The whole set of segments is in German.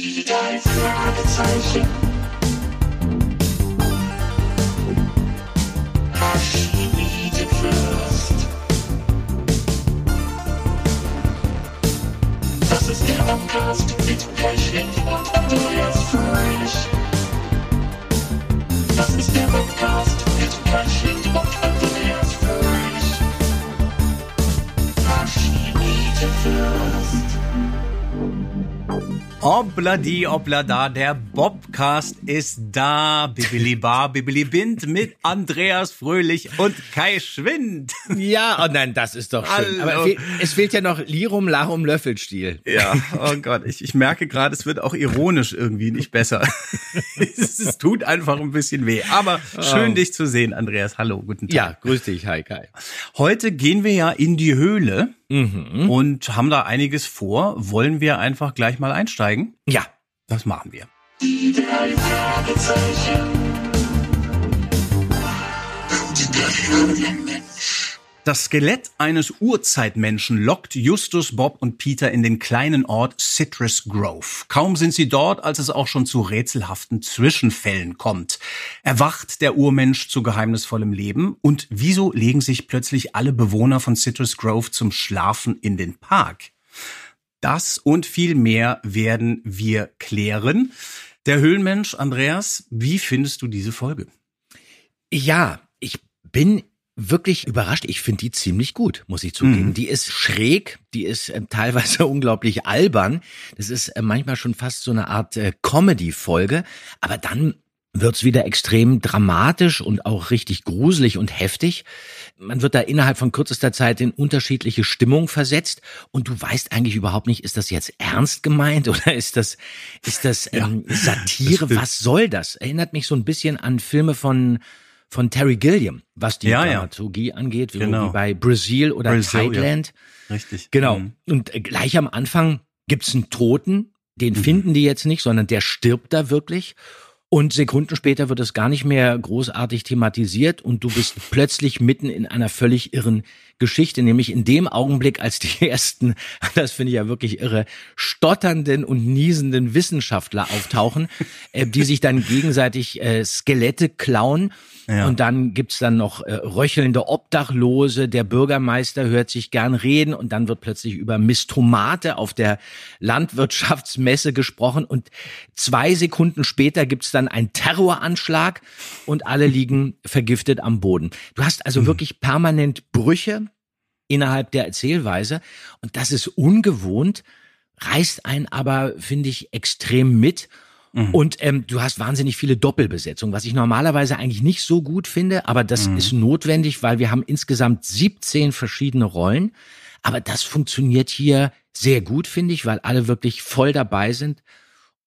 Die drei Fragezeichen. Das ist der Podcast mit Pechling und Andreas Fröhlich. Das ist der Podcast Obladi, oblada, der Bobcast ist da. Bibili bar, bibili bind mit Andreas Fröhlich und Kai Schwind. Ja, oh nein, das ist doch schön. Hallo. Aber es fehlt ja noch Lirum, Larum, Löffelstiel. Ja, oh Gott, ich, ich merke gerade, es wird auch ironisch irgendwie nicht besser. es, es tut einfach ein bisschen weh. Aber schön, Oh. dich zu sehen, Andreas. Hallo, guten Tag. Ja, grüß dich, hi Kai. Heute gehen wir ja in die Höhle Mhm. und haben da einiges vor. Wollen wir einfach gleich mal einsteigen? Ja, Das machen wir. Die drei Fragezeichen. Das Skelett eines Urzeitmenschen lockt Justus, Bob und Peter in den kleinen Ort Citrus Grove. Kaum sind sie dort, als es auch schon zu rätselhaften Zwischenfällen kommt. Erwacht der Urmensch zu geheimnisvollem Leben? Und wieso legen sich plötzlich alle Bewohner von Citrus Grove zum Schlafen in den Park? Das und viel mehr werden wir klären. Der Höhlenmensch, Andreas, wie findest du diese Folge? ja, ich bin wirklich überrascht. Ich finde die ziemlich gut, muss ich zugeben. Mhm. Die ist schräg, die ist ähm, teilweise unglaublich albern. Das ist äh, manchmal schon fast so eine Art äh, Comedy-Folge, aber dann wird's wieder extrem dramatisch und auch richtig gruselig und heftig. Man wird da innerhalb von kürzester Zeit in unterschiedliche Stimmung versetzt und du weißt eigentlich überhaupt nicht, ist das jetzt ernst gemeint oder ist das, ist das ähm, Satire? stimmt. Was soll das? Erinnert mich so ein bisschen an Filme von von Terry Gilliam, was die Ja, ja. Dramaturgie angeht, wie, Genau. wie bei Brazil oder Brazil, ja. Thailand. Richtig. Genau. Mhm. Und äh, gleich am Anfang gibt's einen Toten, den finden die jetzt nicht, sondern der stirbt da wirklich. Und Sekunden später wird es gar nicht mehr großartig thematisiert und du bist plötzlich mitten in einer völlig irren Geschichte, nämlich in dem Augenblick, als die ersten, das finde ich ja wirklich irre, stotternden und niesenden Wissenschaftler auftauchen, äh, die sich dann gegenseitig äh, Skelette klauen. Ja. Und dann gibt's dann noch äh, röchelnde Obdachlose, der Bürgermeister hört sich gern reden und dann wird plötzlich über Mistomate auf der Landwirtschaftsmesse gesprochen und zwei Sekunden später gibt's dann einen Terroranschlag und alle liegen vergiftet am Boden. Du hast also wirklich permanent Brüche innerhalb der Erzählweise und das ist ungewohnt, reißt einen aber, finde ich, extrem mit. Und ähm, du hast wahnsinnig viele Doppelbesetzungen, was ich normalerweise eigentlich nicht so gut finde, aber das ist notwendig, weil wir haben insgesamt 17 verschiedene Rollen. Aber das funktioniert hier sehr gut, finde ich, weil alle wirklich voll dabei sind,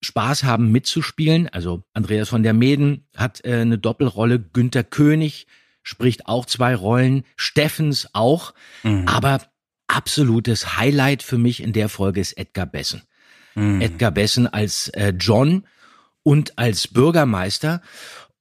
Spaß haben mitzuspielen. Also Andreas von der Meden hat äh, eine Doppelrolle, Günther König spricht auch zwei Rollen, Steffens auch. Aber absolutes Highlight für mich in der Folge ist Edgar Bessen. Edgar Bessen als äh, John und als Bürgermeister.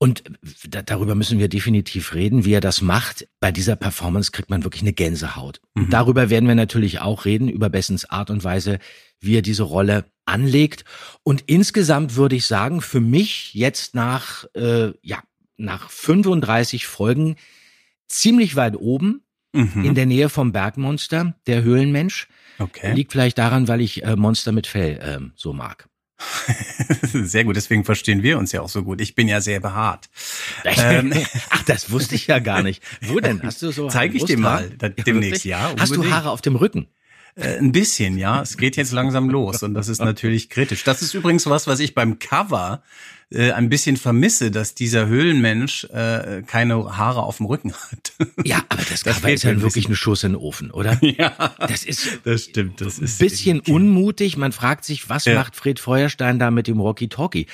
Und da, darüber müssen wir definitiv reden, wie er das macht. Bei dieser Performance kriegt man wirklich eine Gänsehaut. Und darüber werden wir natürlich auch reden, über Bessens Art und Weise, wie er diese Rolle anlegt. Und insgesamt würde ich sagen, für mich jetzt nach, äh, ja, nach 35 Folgen ziemlich weit oben Mhm. in der Nähe vom Bergmonster, der Höhlenmensch. Okay. Liegt vielleicht daran, weil ich äh, Monster mit Fell ähm, so mag. Sehr gut, deswegen verstehen wir uns ja auch so gut. Ich bin ja sehr behaart. Ähm. Ach, das wusste ich ja gar nicht. Wo denn? Hast du so Zeig ich dir mal, demnächst, ja, Hast du unbedingt. Haare auf dem Rücken? Äh, ein bisschen, ja. Es geht jetzt langsam los und das ist natürlich kritisch. Das ist übrigens was, was ich beim Cover äh, ein bisschen vermisse, dass dieser Höhlenmensch äh, keine Haare auf dem Rücken hat. Ja, aber das, Das Cover ist ja ein wirklich eine Schuss in den Ofen, oder? ja, Das ist das stimmt. Das ein ist bisschen unmutig. Man fragt sich, was Ja. macht Fred Feuerstein da mit dem Walkie-Talkie?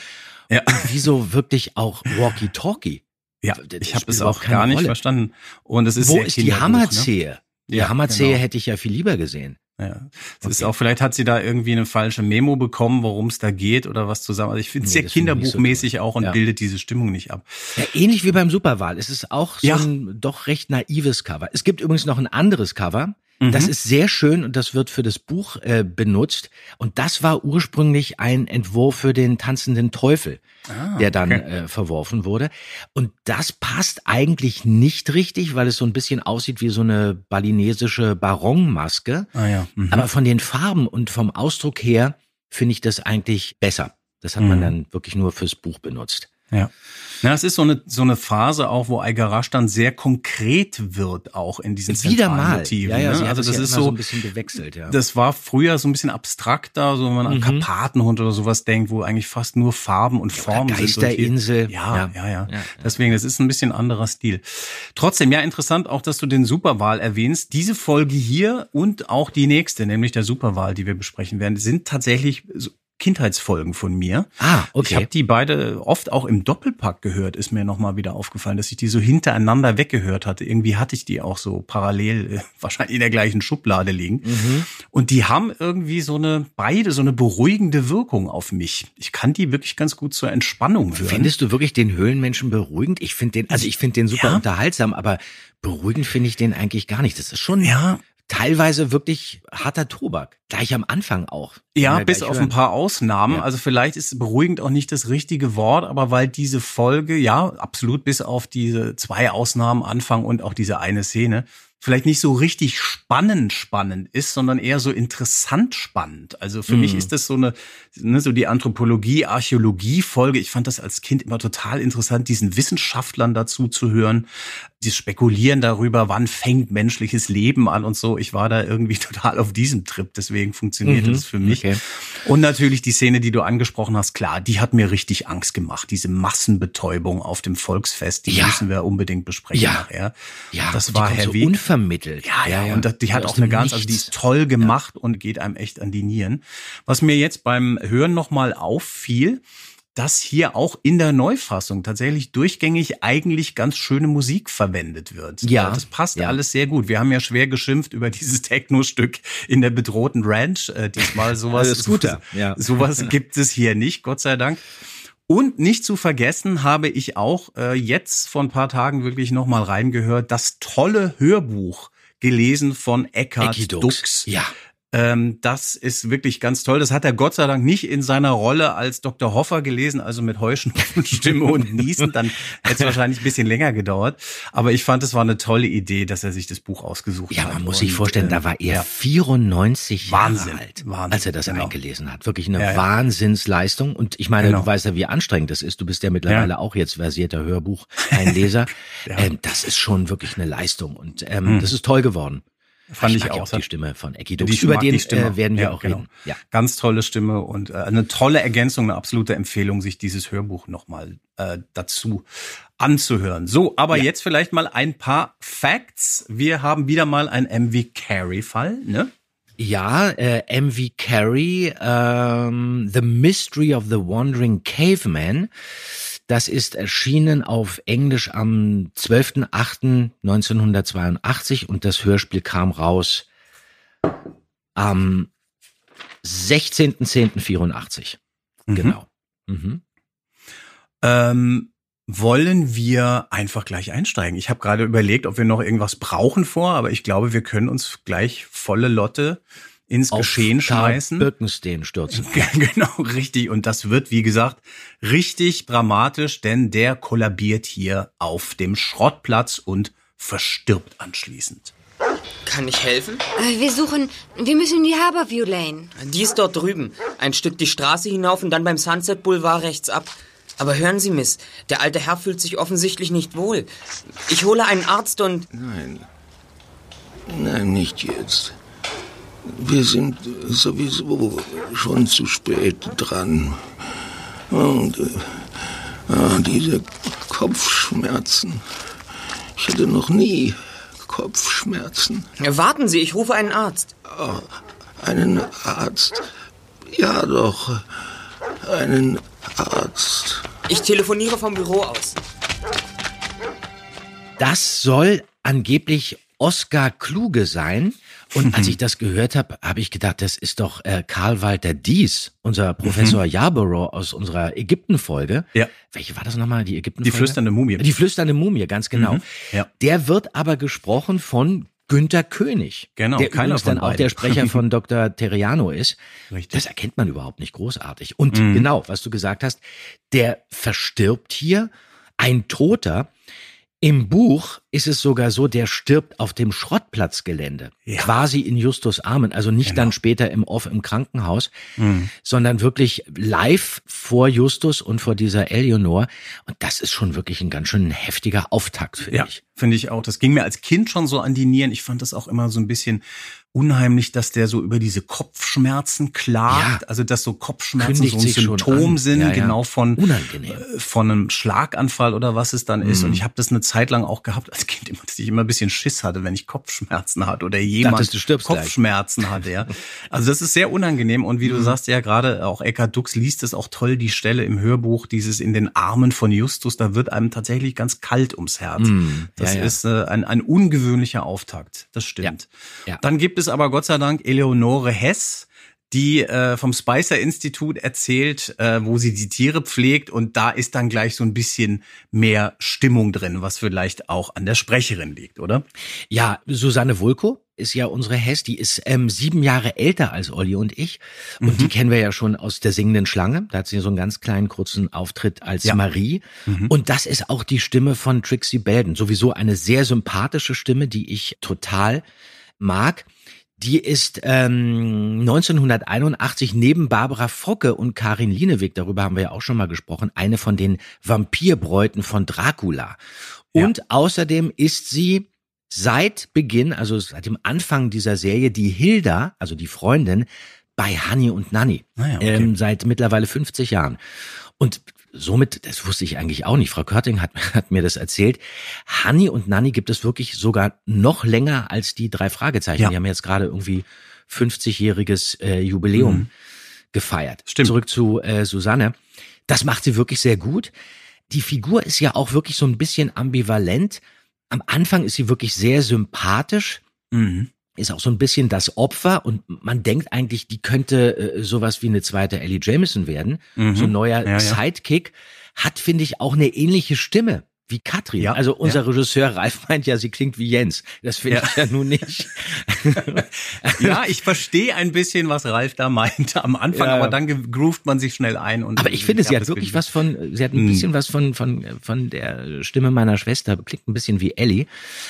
Ja. Und wieso wirklich auch Walkie-Talkie? Ja, Das ich habe es auch gar nicht Rolle. verstanden. Und es ist Wo ist die Kinderbuch, Hammerzehe? Die Ja, Hammerzehe genau. hätte ich ja viel lieber gesehen. Ja. Es ist auch, vielleicht hat sie da irgendwie eine falsche Memo bekommen, worum es da geht oder was zusammen. Also ich finde es Nee, sehr nicht so kinderbuchmäßig auch und Ja. bildet diese Stimmung nicht ab. Ja, ähnlich wie beim Superwahl. Es ist auch so Ja. ein doch recht naives Cover. Es gibt übrigens noch ein anderes Cover. Das ist sehr schön und das wird für das Buch äh, benutzt. Und das war ursprünglich ein Entwurf für den tanzenden Teufel, der dann äh, verworfen wurde. Und das passt eigentlich nicht richtig, weil es so ein bisschen aussieht wie so eine balinesische Baronmaske. Ah ja. Mhm. Aber von den Farben und vom Ausdruck her finde ich das eigentlich besser. Das hat man Mhm. dann wirklich nur fürs Buch benutzt. Ja. Na, es ist so eine, so eine Phase auch, wo Algarasch dann sehr konkret wird, auch in diesen Wieder zentralen mal. Motiven. ja, ja, ne? Also das ja ist so so, ein bisschen gewechselt, ja. das war früher so ein bisschen abstrakter, so wenn man an Mhm. Karpatenhund oder sowas denkt, wo eigentlich fast nur Farben und Formen sind. Und hier- Geisterinsel. Ja, ja, ja, Ja, ja. Deswegen, das ist ein bisschen anderer Stil. Trotzdem, ja, interessant auch, dass du den Superwahl erwähnst. Diese Folge hier und auch die nächste, nämlich der Superwahl, die wir besprechen werden, sind tatsächlich Kindheitsfolgen von mir. Ah, Ich okay. habe die beide oft auch im Doppelpack gehört, ist mir nochmal wieder aufgefallen, dass ich die so hintereinander weggehört hatte. Irgendwie hatte ich die auch so parallel, äh, wahrscheinlich in der gleichen Schublade liegen. Mhm. Und die haben irgendwie so eine, beide so eine beruhigende Wirkung auf mich. Ich kann die wirklich ganz gut zur Entspannung hören. Findest du wirklich den Höhlenmenschen beruhigend? Ich finde den, also ich finde den super Ja. unterhaltsam, aber beruhigend finde ich den eigentlich gar nicht. Das ist schon ja, teilweise wirklich harter Tobak. Gleich am Anfang auch. Ja, wir bis auf hören. ein paar Ausnahmen. Ja. Also vielleicht ist beruhigend auch nicht das richtige Wort, aber weil diese Folge, ja, absolut bis auf diese zwei Ausnahmen, Anfang und auch diese eine Szene, vielleicht nicht so richtig spannend spannend ist, sondern eher so interessant spannend. Also für mich Mhm. ist das so eine, ne, so die Anthropologie, Archäologie Folge. Ich fand das als Kind immer total interessant, diesen Wissenschaftlern dazu zu hören, die spekulieren darüber, wann fängt menschliches Leben an und so. Ich war da irgendwie total auf diesem Trip, deswegen funktionierte Mhm, das für mich. okay. Und natürlich die Szene, die du angesprochen hast, klar, die hat mir richtig Angst gemacht. Diese Massenbetäubung auf dem Volksfest, die Ja. müssen wir unbedingt besprechen Ja. nachher. Ja, das die war kommt so heavy. unvermittelt. Ja, ja, und das, die hat auch eine ganz, also die ist toll gemacht und geht einem echt an die Nieren. Was mir jetzt beim Hören nochmal auffiel, dass hier auch in der Neufassung tatsächlich durchgängig eigentlich ganz schöne Musik verwendet wird. Ja, Das passt ja. alles sehr gut. Wir haben ja schwer geschimpft über dieses Techno-Stück in der bedrohten Ranch. Äh, diesmal sowas, Das Scooter, ja. sowas gibt es hier nicht, Gott sei Dank. Und nicht zu vergessen habe ich auch äh, jetzt vor ein paar Tagen wirklich nochmal reingehört, das tolle Hörbuch gelesen von Eckhard. Dux. Ja. Ähm, das ist wirklich ganz toll. Das hat er Gott sei Dank nicht in seiner Rolle als Dr. Hoffer gelesen, also mit Heuschnupfenstimme und Niesen. Dann hätte es wahrscheinlich ein bisschen länger gedauert. Aber ich fand, es war eine tolle Idee, dass er sich das Buch ausgesucht Ja, hat. man muss sich vorstellen, äh, da war er ja. 94 Wahnsinn, Jahre alt, Wahnsinn, als er das genau. eingelesen hat. Wirklich eine Ja, ja. Wahnsinnsleistung. Und ich meine, Genau. du weißt ja, wie anstrengend das ist. Du bist ja mittlerweile Ja. auch jetzt versierter Hörbucheinleser. Ja. Mhm. ähm, das ist schon wirklich eine Leistung. Und ähm, das ist toll geworden. Fand ich mag ja auch. die Stimme von Die Dux. Über den die Stimme. äh, werden wir Ja, auch genau. reden. Ja. Ganz tolle Stimme und äh, eine tolle Ergänzung, eine absolute Empfehlung, sich dieses Hörbuch nochmal äh, dazu anzuhören. So, aber Ja. jetzt vielleicht mal ein paar Facts. Wir haben wieder mal einen MV Carey-Fall, ne? Ja, äh, MV Carey, ähm, The Mystery of the Wandering Caveman. Das ist erschienen auf Englisch am 12.08.1982 und das Hörspiel kam raus am 16.10.84. Mhm. Genau. Mhm. Ähm, wollen wir einfach gleich einsteigen? Ich habe gerade überlegt, ob wir noch irgendwas brauchen vor, aber ich glaube, wir können uns gleich volle Lotte ins Geschehen Karl schmeißen. Birkenstein stürzen. Genau, richtig. Und das wird, wie gesagt, richtig dramatisch, denn der kollabiert hier auf dem Schrottplatz und verstirbt anschließend. Kann ich helfen? Äh, Wir suchen, wir müssen in die Harborview Lane. Die ist dort drüben. Ein Stück die Straße hinauf und dann beim Sunset Boulevard rechts ab. Aber hören Sie, Miss, der alte Herr fühlt sich offensichtlich nicht wohl. Ich hole einen Arzt und... Nein. Nein, nicht jetzt. Wir sind sowieso schon zu spät dran. Und äh, ah, diese Kopfschmerzen. Ich hatte noch nie Kopfschmerzen. Warten Sie, ich rufe einen Arzt. Einen Arzt. Ja, doch. Einen Arzt. Ich telefoniere vom Büro aus. Das soll angeblich Oskar Kluge sein. Und als ich das gehört habe, habe ich gedacht, das ist doch äh, Karl Walter Dies, unser Professor Yarborough aus unserer Ägypten-Folge. Ja. Welche war das nochmal, die Die Ägypten-Folge? flüsternde Mumie. Die flüsternde Mumie, ganz genau. ja. Der wird aber gesprochen von Günter König. Genau, der keiner übrigens dann auch der Sprecher von Dr. Terriano ist. Richtig. Das erkennt man überhaupt nicht großartig. Und genau, was du gesagt hast, der verstirbt hier, ein Toter. Im Buch ist es sogar so, der stirbt auf dem Schrottplatzgelände, Ja. quasi in Justus Armen, also nicht Genau. dann später im Off im Krankenhaus, sondern wirklich live vor Justus und vor dieser Eleonor. Und das ist schon wirklich ein ganz schön heftiger Auftakt, finde Ja, ich. finde ich auch. Das ging mir als Kind schon so an die Nieren. Ich fand das auch immer so ein bisschen unheimlich, dass der so über diese Kopfschmerzen klagt. Ja. Also, dass so Kopfschmerzen Kündigt so ein Symptom sind, Ja, ja. genau von, Unangenehm. äh, von einem Schlaganfall oder was es dann ist. Mhm. Und ich habe das eine Zeit lang auch gehabt als Kind, immer, dass ich immer ein bisschen Schiss hatte, wenn ich Kopfschmerzen hatte oder jemand Dachtest, du gleich. Kopfschmerzen hatte. Ja. Also das ist sehr unangenehm. Und Mhm. wie du sagst, ja gerade auch Eckhard Dux liest es auch toll, die Stelle im Hörbuch, dieses in den Armen von Justus, da wird einem tatsächlich ganz kalt ums Herz. Mm, Das ist äh, ein, ein ungewöhnlicher Auftakt. Das stimmt. Dann gibt es aber Gott sei Dank Eleonore Hess, die äh, vom Spicer Institut erzählt, äh, wo sie die Tiere pflegt und da ist dann gleich so ein bisschen mehr Stimmung drin, was vielleicht auch an der Sprecherin liegt, oder? Ja, Susanne Wulko ist ja unsere Hess, die ist ähm, sieben Jahre älter als Olli und ich. Und Mhm. die kennen wir ja schon aus der singenden Schlange. Da hat sie so einen ganz kleinen kurzen Auftritt als Ja. Mhm. Marie. Und das ist auch die Stimme von Trixie Belden. Sowieso eine sehr sympathische Stimme, die ich total mag. Die ist ähm, 1981 neben Barbara Focke und Karin Lieneweg, darüber haben wir ja auch schon mal gesprochen, eine von den Vampirbräuten von Dracula. Und außerdem ist sie seit Beginn, also seit dem Anfang dieser Serie, die Hilda, also die Freundin, bei Honey und Nanny. Ah ja, okay. ähm, seit mittlerweile 50 Jahren. Und somit, das wusste ich eigentlich auch nicht, Frau Körting hat, hat mir das erzählt, Honey und Nanny gibt es wirklich sogar noch länger als die drei Fragezeichen. Ja. Die haben jetzt gerade irgendwie 50-jähriges äh, Jubiläum Mhm. gefeiert. Stimmt. Zurück zu äh, Susanne. Das macht sie wirklich sehr gut. Die Figur ist ja auch wirklich so ein bisschen ambivalent. Am Anfang ist sie wirklich sehr sympathisch, Mhm. Ist auch so ein bisschen das Opfer und man denkt eigentlich, die könnte äh, sowas wie eine zweite Ellie Jameson werden. Mhm. So ein neuer Ja, ja. Sidekick. Hat, finde ich, auch eine ähnliche Stimme wie Katrin. Ja, also unser ja. Regisseur Ralf meint ja, sie klingt wie Jens. Das finde Ja. ich ja nun nicht. Ja, ich verstehe ein bisschen, was Ralf da meinte am Anfang, aber dann groovt man sich schnell ein. Und Aber ich finde, sie hat wirklich was von, sie hat ein Mhm. bisschen was von, von, von der Stimme meiner Schwester, klingt ein bisschen wie Ellie.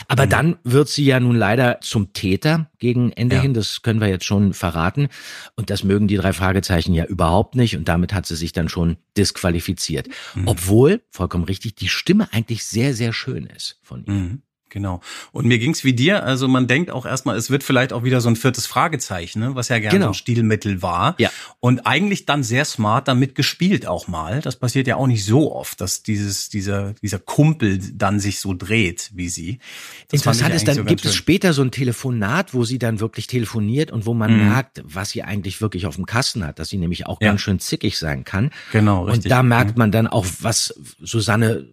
Aber Mhm. dann wird sie ja nun leider zum Täter gegen Ende hin, das können wir jetzt schon verraten. Und das mögen die drei Fragezeichen ja überhaupt nicht. Und damit hat sie sich dann schon disqualifiziert. Mhm. Obwohl, vollkommen richtig, die Stimme eigentlich sehr, sehr schön ist von ihr. Mhm, Genau. Und mir ging's wie dir. Also man denkt auch erstmal, es wird vielleicht auch wieder so ein viertes Fragezeichen, ne? was ja gerne Genau. so ein Stilmittel war. Ja. Und eigentlich dann sehr smart damit gespielt auch mal. Das passiert ja auch nicht so oft, dass dieses, dieser, dieser Kumpel dann sich so dreht wie sie. Das Interessant ist, dann so gibt es schön. später so ein Telefonat, wo sie dann wirklich telefoniert und wo man Mhm. merkt, was sie eigentlich wirklich auf dem Kasten hat, dass sie nämlich auch Ja. ganz schön zickig sein kann. Genau, richtig. Und da merkt man dann auch, was Susanne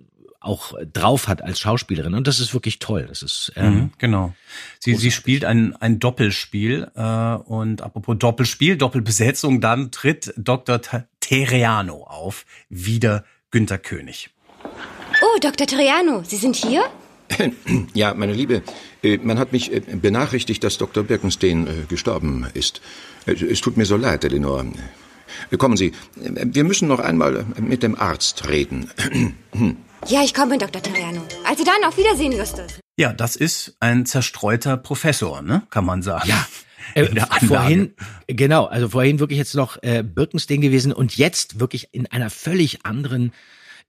auch drauf hat als Schauspielerin. Und das ist wirklich toll. Das ist ähm, Mhm, genau. Sie, sie spielt ein, ein Doppelspiel äh, und apropos Doppelspiel, Doppelbesetzung, dann tritt Dr. Teriano auf, wieder Günter König. Oh, Dr. Triano, Sie sind hier? Ja, meine Liebe, äh, man hat mich äh, benachrichtigt, dass Dr. Birkenstein äh, gestorben ist. Äh, Es tut mir so leid, Eleanor. Äh, Kommen Sie, äh, wir müssen noch einmal äh, mit dem Arzt reden. Ja, ich komme, Dr. Triano. Also dann, auf Wiedersehen, Justus. Ja, das ist ein zerstreuter Professor, ne? Kann man sagen. ja. Äh, In der vorhin, genau, also vorhin wirklich jetzt noch äh, Birkenstein gewesen und jetzt wirklich in einer völlig anderen,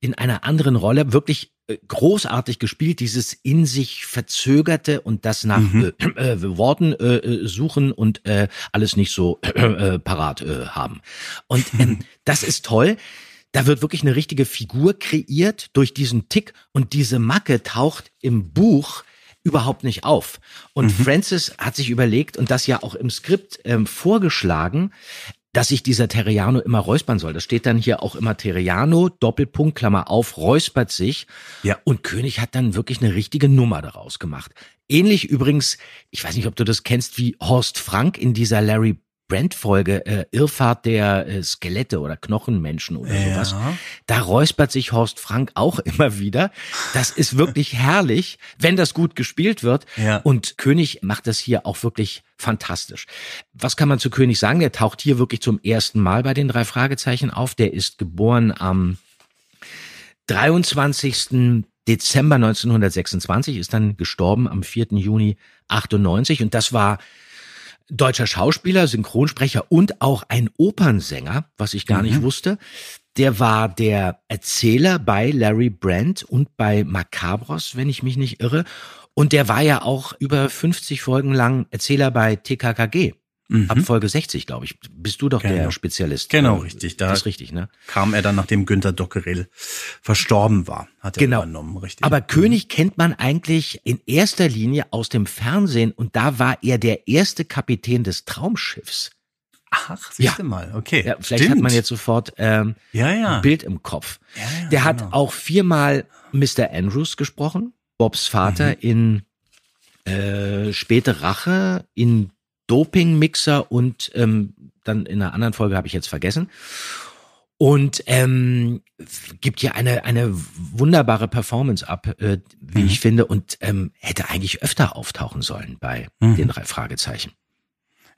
in einer anderen Rolle, wirklich äh, großartig gespielt, dieses in sich verzögerte und das nach Mhm. äh, äh, Worten äh, äh, suchen und äh, alles nicht so äh, parat äh, haben. Und ähm, das ist toll. Da wird wirklich eine richtige Figur kreiert durch diesen Tick und diese Macke taucht im Buch überhaupt nicht auf. Und Francis hat sich überlegt und das ja auch im Skript ähm, vorgeschlagen, dass sich dieser Terriano immer räuspern soll. Das steht dann hier auch immer Terriano, Doppelpunkt, Klammer auf, räuspert sich. Ja. Und König hat dann wirklich eine richtige Nummer daraus gemacht. Ähnlich übrigens, ich weiß nicht, ob du das kennst, wie Horst Frank in dieser Larry Brent-Folge, äh, Irrfahrt der äh, Skelette oder Knochenmenschen oder Ja. sowas, da räuspert sich Horst Frank auch immer wieder. Das ist wirklich herrlich, wenn das gut gespielt wird. Ja. Und König macht das hier auch wirklich fantastisch. Was kann man zu König sagen? Der taucht hier wirklich zum ersten Mal bei den drei Fragezeichen auf. Der ist geboren am 23. Dezember 1926, ist dann gestorben am 4. Juni 98 und das war deutscher Schauspieler, Synchronsprecher und auch ein Opernsänger, was ich gar nicht wusste. Der war der Erzähler bei Larry Brandt und bei Macabros, wenn ich mich nicht irre. Und der war ja auch über 50 Folgen lang Erzähler bei TKKG. Ab Folge 60, glaube ich. Bist du doch Genau. der Spezialist. Genau, richtig. Da Das ist richtig, ne? kam er dann, nachdem Günter Dockerell verstorben war, hat er Genau. übernommen, richtig. Aber König kennt man eigentlich in erster Linie aus dem Fernsehen und da war er der erste Kapitän des Traumschiffs. Ach, siehst du mal, okay. Ja, vielleicht Stimmt. hat man jetzt sofort ähm, Ja, ja. ein Bild im Kopf. Ja, ja, der hat genau. auch viermal Mr. Andrews gesprochen, Bobs Vater Mhm. in äh, Späte Rache, in Dopingmixer und ähm, dann in einer anderen Folge habe ich jetzt vergessen. Und ähm, gibt hier eine eine wunderbare Performance ab, äh, wie Mhm. ich finde, und ähm, hätte eigentlich öfter auftauchen sollen bei Mhm. den drei Fragezeichen.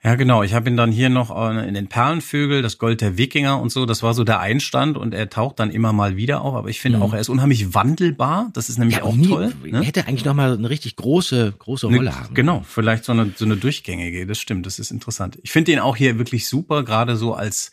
Ja, genau. Ich habe ihn dann hier noch äh, in den Perlenvögel, das Gold der Wikinger und so. Das war so der Einstand und er taucht dann immer mal wieder auf. Aber ich finde Mhm. auch, er ist unheimlich wandelbar. Das ist nämlich Ja, auch nie, toll. ne? hätte eigentlich noch mal eine richtig große große Rolle haben. Genau, vielleicht so eine, so eine durchgängige. Das stimmt, das ist interessant. Ich finde ihn auch hier wirklich super, gerade so als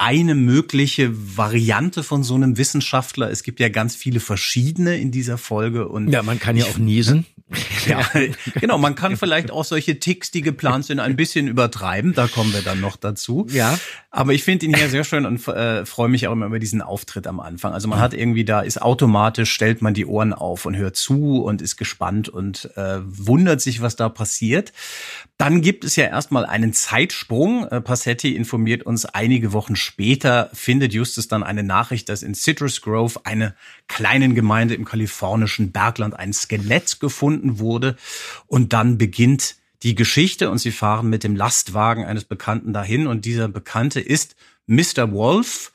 eine mögliche Variante von so einem Wissenschaftler. Es gibt ja ganz viele verschiedene in dieser Folge und Ja, man kann ja auch niesen. ja, genau, man kann vielleicht auch solche Ticks, die geplant sind, ein bisschen übertreiben. Da kommen wir dann noch dazu. Ja. Aber ich finde ihn hier sehr schön und äh, freue mich auch immer über diesen Auftritt am Anfang. Also man hat irgendwie da, ist automatisch, stellt man die Ohren auf und hört zu und ist gespannt und äh, wundert sich, was da passiert. Dann gibt es ja erstmal einen Zeitsprung. Äh, Passetti informiert uns, einige Wochen später findet Justus dann eine Nachricht, dass in Citrus Grove, eine kleinen Gemeinde im kalifornischen Bergland, ein Skelett gefunden wurde. Und dann beginnt die Geschichte und sie fahren mit dem Lastwagen eines Bekannten dahin und dieser Bekannte ist Mr. Wolf,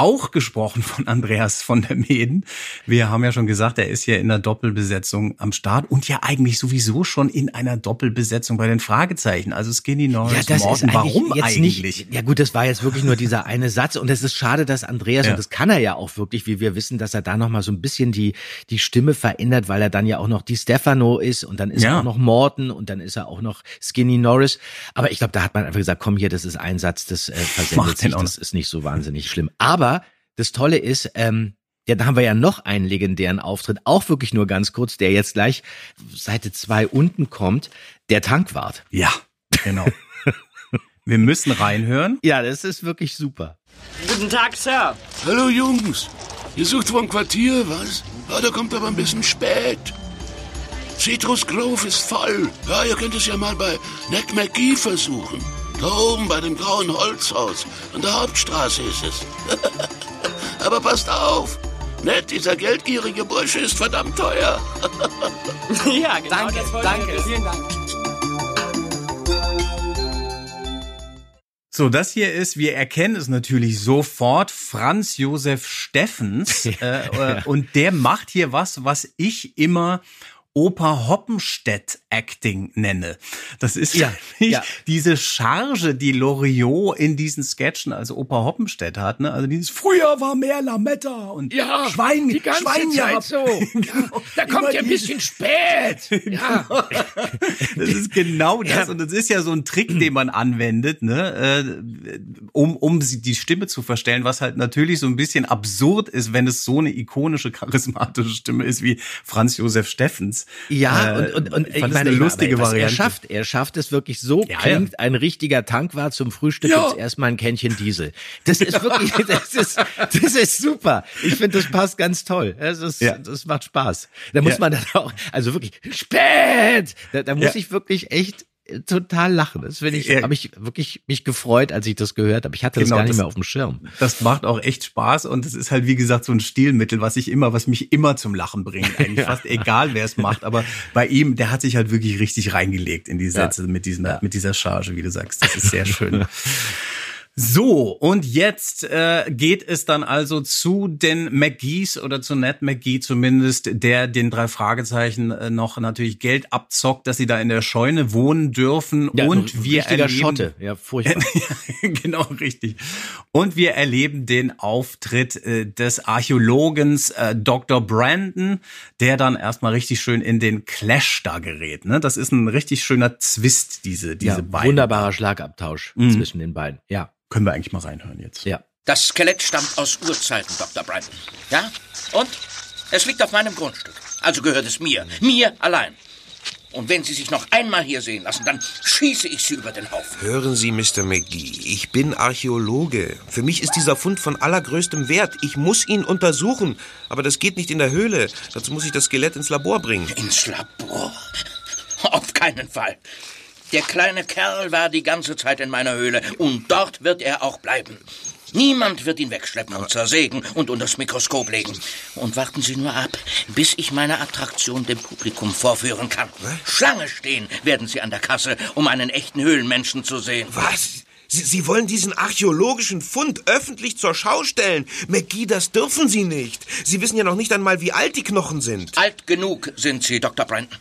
auch gesprochen von Andreas von der Meden. Wir haben ja schon gesagt, er ist hier in der Doppelbesetzung am Start und ja eigentlich sowieso schon in einer Doppelbesetzung bei den Fragezeichen. Also Skinny Norris, Ja, Morton, eigentlich warum jetzt eigentlich? nicht. Ja gut, das war jetzt wirklich nur dieser eine Satz und es ist schade, dass Andreas Ja. und das kann er ja auch wirklich, wie wir wissen, dass er da noch mal so ein bisschen die die Stimme verändert, weil er dann ja auch noch die Stefano ist und dann ist Ja. er auch noch Morton und dann ist er auch noch Skinny Norris. Aber ich glaube, da hat man einfach gesagt, komm hier, das ist ein Satz, das äh, versendet sich, das ist nicht so wahnsinnig schlimm. Aber das Tolle ist, ähm, ja, da haben wir ja noch einen legendären Auftritt, auch wirklich nur ganz kurz, der jetzt gleich Seite zwei unten kommt, der Tankwart. Ja, genau. Wir müssen reinhören. Ja, das ist wirklich super. Guten Tag, Sir. Hallo Jungs. Ihr sucht wohl ein Quartier, was? Ja, da kommt aber ein bisschen spät. Citrus Grove ist voll. Ja, ihr könnt es ja mal bei Ned McGee versuchen. Da oben bei dem grauen Holzhaus. An der Hauptstraße ist es. aber passt auf. Ned, dieser geldgierige Bursche ist verdammt teuer. Ja, genau danke, danke. Ich Vielen Dank. So, das hier ist, wir erkennen es natürlich sofort, Franz Josef Steffens. äh, äh, und der macht hier was, was ich immer Oper Hoppenstedt Acting nenne. Das ist Ja, ja. diese Charge, die Loriot in diesen Sketchen als Oper Hoppenstedt hat. Ne? Also dieses Früher war mehr Lametta und Schwein, die ganze Schweinjagd. Zeit so. Ja, da kommt ihr ein bisschen spät. Ja. Das ist genau das. Und das ist ja so ein Trick, den man anwendet, ne, äh, um, um die Stimme zu verstellen, was halt natürlich so ein bisschen absurd ist, wenn es so eine ikonische, charismatische Stimme ist wie Franz Josef Steffens. Ja, Äh, und, und, und ich fand das eine meine, lustige aber Variante. Er schafft, er schafft es wirklich so, Ja, klingt ein richtiger Tankwart zum Frühstück, Ja. gibt's erstmal ein Kännchen Diesel. Das ist wirklich, das ist, das ist super. Ich finde, das passt ganz toll. Das, ist, Ja. das macht Spaß. Da muss Ja. man dann auch, also wirklich, spät! Da, da muss Ja. ich wirklich echt total lachen. Das finde ich, Ja. habe ich wirklich mich gefreut, als ich das gehört habe. Ich hatte das Genau, gar nicht das- mehr auf dem Schirm. Das macht auch echt Spaß und es ist halt wie gesagt so ein Stilmittel, was ich immer, was mich immer zum Lachen bringt. Eigentlich fast egal, wer es macht, aber bei ihm, der hat sich halt wirklich richtig reingelegt in die Sätze mit diesem, mit dieser Charge, wie du sagst. Das ist sehr schön. So, und jetzt äh, geht es dann also zu den McGees oder zu Ned McGee zumindest, der den drei Fragezeichen äh, noch natürlich Geld abzockt, dass sie da in der Scheune wohnen dürfen. Ja, und wir erleben, Schotte. Ja, furchtbar. genau, richtig. Und wir erleben den Auftritt äh, des Archäologens äh, Dr. Brandon, der dann erstmal richtig schön in den Clash da gerät. Ne? Das ist ein richtig schöner Zwist, diese, diese ja, beiden. wunderbarer Schlagabtausch Mhm. zwischen den beiden. Ja, Können wir eigentlich mal reinhören jetzt. ja. Das Skelett stammt aus Urzeiten, Dr. Brandon. Ja? Und? Es liegt auf meinem Grundstück. Also gehört es mir. Mir allein. Und wenn Sie sich noch einmal hier sehen lassen, dann schieße ich Sie über den Haufen. Hören Sie, Mr. McGee, ich bin Archäologe. Für mich ist dieser Fund von allergrößtem Wert. Ich muss ihn untersuchen. Aber das geht nicht in der Höhle. Dazu muss ich das Skelett ins Labor bringen. Ins Labor? Auf keinen Fall. Der kleine Kerl war die ganze Zeit in meiner Höhle. Und dort wird er auch bleiben. Niemand wird ihn wegschleppen und zersägen und unter das Mikroskop legen. Und warten Sie nur ab, bis ich meine Attraktion dem Publikum vorführen kann. Schlange stehen werden Sie an der Kasse, um einen echten Höhlenmenschen zu sehen. Was? Sie, Sie wollen diesen archäologischen Fund öffentlich zur Schau stellen? McGee, das dürfen Sie nicht. Sie wissen ja noch nicht einmal, wie alt die Knochen sind. Alt genug sind Sie, Dr. Brandon.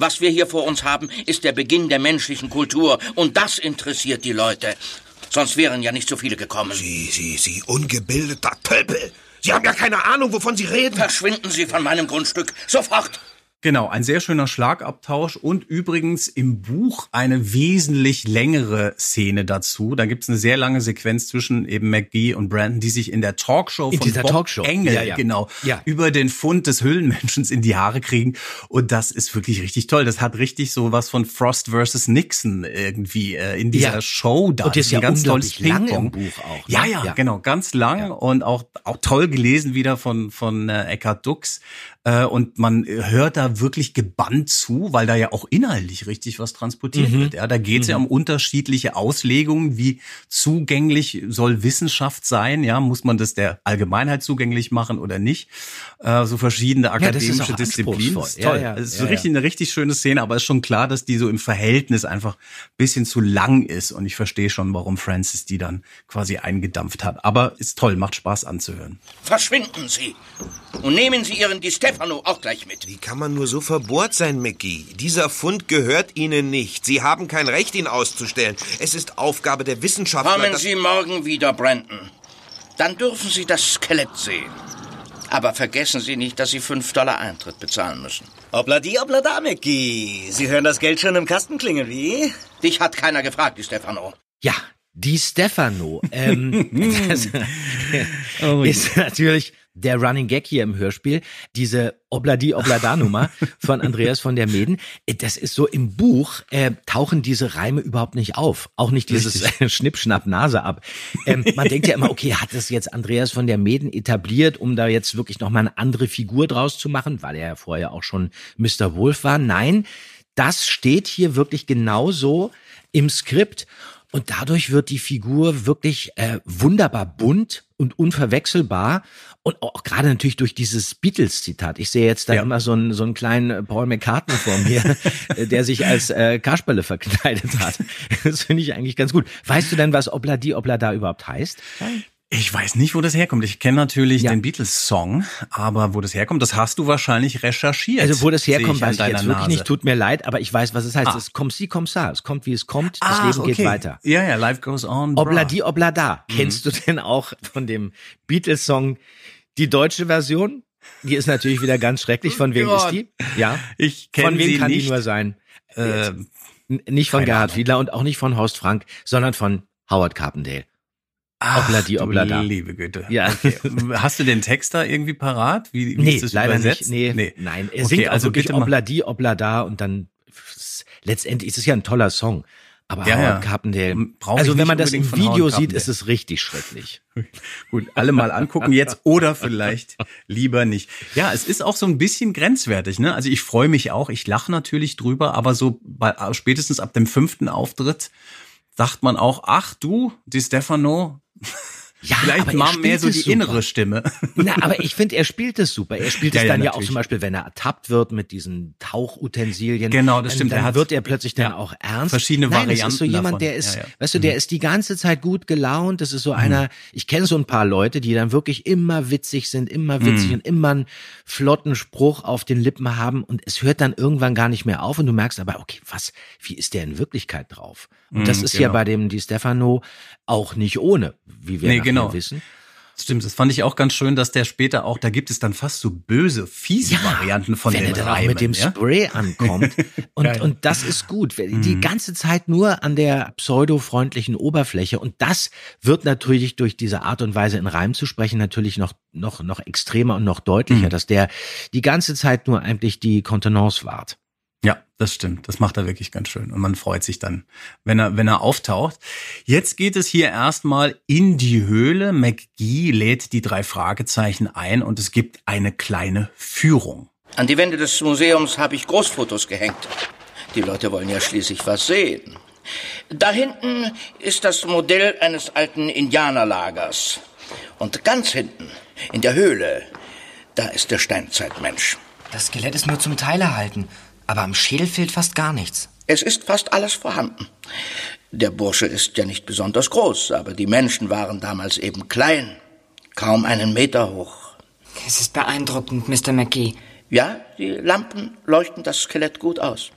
Was wir hier vor uns haben, ist der Beginn der menschlichen Kultur. Und das interessiert die Leute. Sonst wären ja nicht so viele gekommen. Sie, Sie, Sie ungebildeter Tölpel. Sie haben ja keine Ahnung, wovon Sie reden. Verschwinden Sie von meinem Grundstück. Sofort. Genau, ein sehr schöner Schlagabtausch und übrigens im Buch eine wesentlich längere Szene dazu. Da gibt's eine sehr lange Sequenz zwischen eben McGee und Brandon, die sich in der Talkshow In von Bob Talkshow. Engel Ja, ja. genau Ja. über den Fund des Höhlenmenschens in die Haare kriegen und das ist wirklich richtig toll. Das hat richtig so was von Frost versus Nixon irgendwie äh, in dieser Ja. Show da. Und das ist ja ein ganz tolles lang im Buch auch, ne? Ja, ja, Ja. genau, ganz lang und auch auch toll gelesen wieder von von äh, Eckhard Dux. Äh, und man hört da wirklich gebannt zu, weil da ja auch inhaltlich richtig was transportiert Mhm. wird. Ja, da geht es ja um unterschiedliche Auslegungen, wie zugänglich soll Wissenschaft sein. Ja, muss man das der Allgemeinheit zugänglich machen oder nicht? Äh, so verschiedene das ist akademische auch Disziplinen. anspruchsvoll. Das ist toll. Ja, ja, Es ist ja, ja. richtig eine richtig schöne Szene, aber es ist schon klar, dass die so im Verhältnis einfach ein bisschen zu lang ist. Und ich verstehe schon, warum Francis die dann quasi eingedampft hat. Aber ist toll, macht Spaß anzuhören. Verschwinden Sie. Und nehmen Sie Ihren Di Stefano auch gleich mit. Wie kann man nur so verbohrt sein, McGee? Dieser Fund gehört Ihnen nicht. Sie haben kein Recht, ihn auszustellen. Es ist Aufgabe der Wissenschaftler. Kommen Sie morgen wieder, Brandon. Dann dürfen Sie das Skelett sehen. Aber vergessen Sie nicht, dass Sie fünf Dollar Eintritt bezahlen müssen. Obladi, oblada, Mickey. Sie hören das Geld schon im Kasten klingeln, wie? Dich hat keiner gefragt, Di Stefano. Ja, die Stefano ähm, das Oh ist natürlich der Running Gag hier im Hörspiel, diese Obladi Oblada Nummer von Andreas von der Meden. Äh, Das ist so im Buch äh, tauchen diese Reime überhaupt nicht auf, auch nicht dieses äh, Nase ab. Ähm, man denkt ja immer, okay, hat das jetzt Andreas von der Meden etabliert, um da jetzt wirklich noch mal eine andere Figur draus zu machen, weil er ja vorher auch schon Mr. Wolf war. Nein, das steht hier wirklich genauso im Skript. Und dadurch wird die Figur wirklich äh, wunderbar bunt und unverwechselbar. Und auch gerade natürlich durch dieses Beatles-Zitat. Ich sehe jetzt da Ja. immer so einen, so einen kleinen Paul McCartney vor mir, äh, der sich als äh, Kasperle verkleidet hat. Das finde ich eigentlich ganz gut. Weißt du denn, was Obladi Oblada überhaupt heißt? Ich weiß nicht, wo das herkommt. Ich kenne natürlich Ja. den Beatles-Song, aber wo das herkommt, das hast du wahrscheinlich recherchiert. Also wo das herkommt, weiß ich jetzt wirklich Nase. nicht. Tut mir leid, aber ich weiß, was es heißt. Ah. Es kommt sie, kommt sa. Es kommt, wie es kommt. Das Ach, Leben geht okay. weiter. Ja, ja, life goes on. bra. Obladi Oblada. Mhm. Kennst du denn auch von dem Beatles-Song die deutsche Version? Die ist natürlich wieder ganz schrecklich. Von wem Oh Gott. ist die? Ja. Ich kenn Von wem sie kann nicht. die nur sein? Äh, nicht von Gerhard. Fiedler und auch nicht von Horst Frank, sondern von Howard Carpendale. Ach, Obladi, du Oblada. Liebe Güte. Ja. Okay. Hast du den Text da irgendwie parat? Wie, wie Nee, ist das leider übersetzt? nicht. Nee, nein. Er Okay, singt also bitte mal. Obladi Oblada und dann letztendlich ist es ja ein toller Song. Aber Ja, Howard. Carpendale, also wenn man das im Video sieht, ist es richtig schrecklich. Gut, alle mal angucken jetzt oder vielleicht lieber nicht. Ja, es ist auch so ein bisschen grenzwertig, ne? Also ich freue mich auch, ich lache natürlich drüber, aber so bei, spätestens ab dem fünften Auftritt sagt man auch, ach du, Di Stefano, Ja, vielleicht aber mal mehr so die super. innere Stimme. Na, aber ich finde, er spielt es super. Er spielt Ja, es ja, dann ja, auch natürlich. zum Beispiel, wenn er ertappt wird mit diesen Tauchutensilien. Genau, das dann, stimmt. Dann hat- wird er plötzlich dann ja, auch ernst. verschiedene Nein, das ist Varianten so jemand, davon. der ist, Ja, Mhm. ja. weißt du, der ist die ganze Zeit gut gelaunt. Das ist so einer, ich kenne so ein paar Leute, die dann wirklich immer witzig sind, immer witzig Mhm. und immer einen flotten Spruch auf den Lippen haben und es hört dann irgendwann gar nicht mehr auf und du merkst aber, okay, was, wie ist der in Wirklichkeit drauf? Und das Mhm, ist ja genau. bei dem Di Stefano auch nicht ohne, wie wir Nee, genau. wissen. Stimmt, das fand ich auch ganz schön, dass der später auch, da gibt es dann fast so böse, fiese Varianten von wenn den er Reimen, mit dem ja? Spray ankommt. Und, und das ist gut. Mhm. Die ganze Zeit nur an der pseudo-freundlichen Oberfläche. Und das wird natürlich durch diese Art und Weise in Reim zu sprechen natürlich noch, noch, noch extremer und noch deutlicher, Mhm. dass der die ganze Zeit nur eigentlich die Kontenance wahrt. Ja, das stimmt. Das macht er wirklich ganz schön. Und man freut sich dann, wenn er, wenn er auftaucht. Jetzt geht es hier erstmal in die Höhle. McGee lädt die drei Fragezeichen ein und es gibt eine kleine Führung. An die Wände des Museums habe ich Großfotos gehängt. Die Leute wollen ja schließlich was sehen. Da hinten ist das Modell eines alten Indianerlagers. Und ganz hinten, in der Höhle, da ist der Steinzeitmensch. Das Skelett ist nur zum Teil erhalten, aber am Schädel fehlt fast gar nichts. Es ist fast alles vorhanden. Der Bursche ist ja nicht besonders groß, aber die Menschen waren damals eben klein. Kaum einen Meter hoch. Es ist beeindruckend, Mr. McGee. Ja, die Lampen leuchten das Skelett gut aus.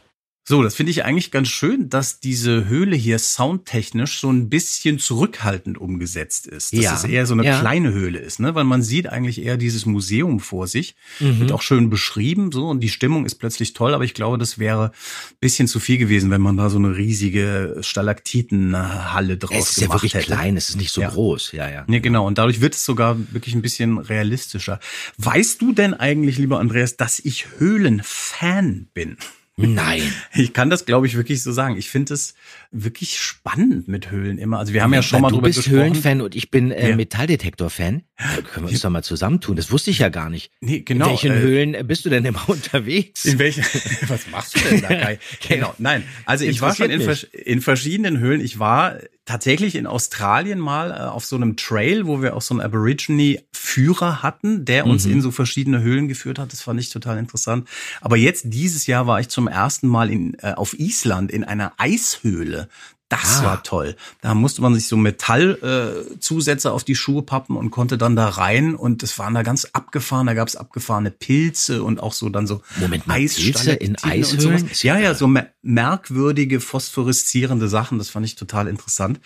So, das finde ich eigentlich ganz schön, dass diese Höhle hier soundtechnisch so ein bisschen zurückhaltend umgesetzt ist. Dass Ja. es eher so eine Ja. kleine Höhle ist, ne? Weil man sieht eigentlich eher dieses Museum vor sich. Mhm. Wird auch schön beschrieben, so. Und die Stimmung ist plötzlich toll, aber ich glaube, das wäre ein bisschen zu viel gewesen, wenn man da so eine riesige Stalaktitenhalle draus Es ist ja gemacht wirklich hätte. klein, es ist nicht so Ja. groß. Ja, ja. Nee, genau. Und dadurch wird es sogar wirklich ein bisschen realistischer. Weißt du denn eigentlich, lieber Andreas, dass ich Höhlenfan bin? Nein. Ich kann das, glaube ich, wirklich so sagen. Ich finde es wirklich spannend mit Höhlen immer. Also wir haben ja schon mal du drüber bist gesprochen. Höhlenfan und ich bin äh, Ja. Metalldetektor-Fan. Da können wir uns doch mal zusammentun. Das wusste ich ja gar nicht. Nee, genau, In welchen äh, Höhlen bist du denn immer unterwegs? In welchen? Was machst du denn da, Kai? genau, nein. Also ich war schon in, in verschiedenen Höhlen. Ich war tatsächlich in Australien mal äh, auf so einem Trail, wo wir auch so einen Aborigine-Führer hatten, der uns Mhm. in so verschiedene Höhlen geführt hat. Das fand ich total interessant. Aber jetzt dieses Jahr war ich zum ersten Mal in, äh, auf Island in einer Eishöhle. Das Ah. war toll. Da musste man sich so Metallzusätze äh, auf die Schuhe pappen und konnte dann da rein. Und es waren da ganz abgefahren. Da gab es abgefahrene Pilze und auch so dann so Moment mal, Pilze in Eishöhlen? Ja, ja, so mer merkwürdige phosphoreszierende Sachen. Das fand ich total interessant.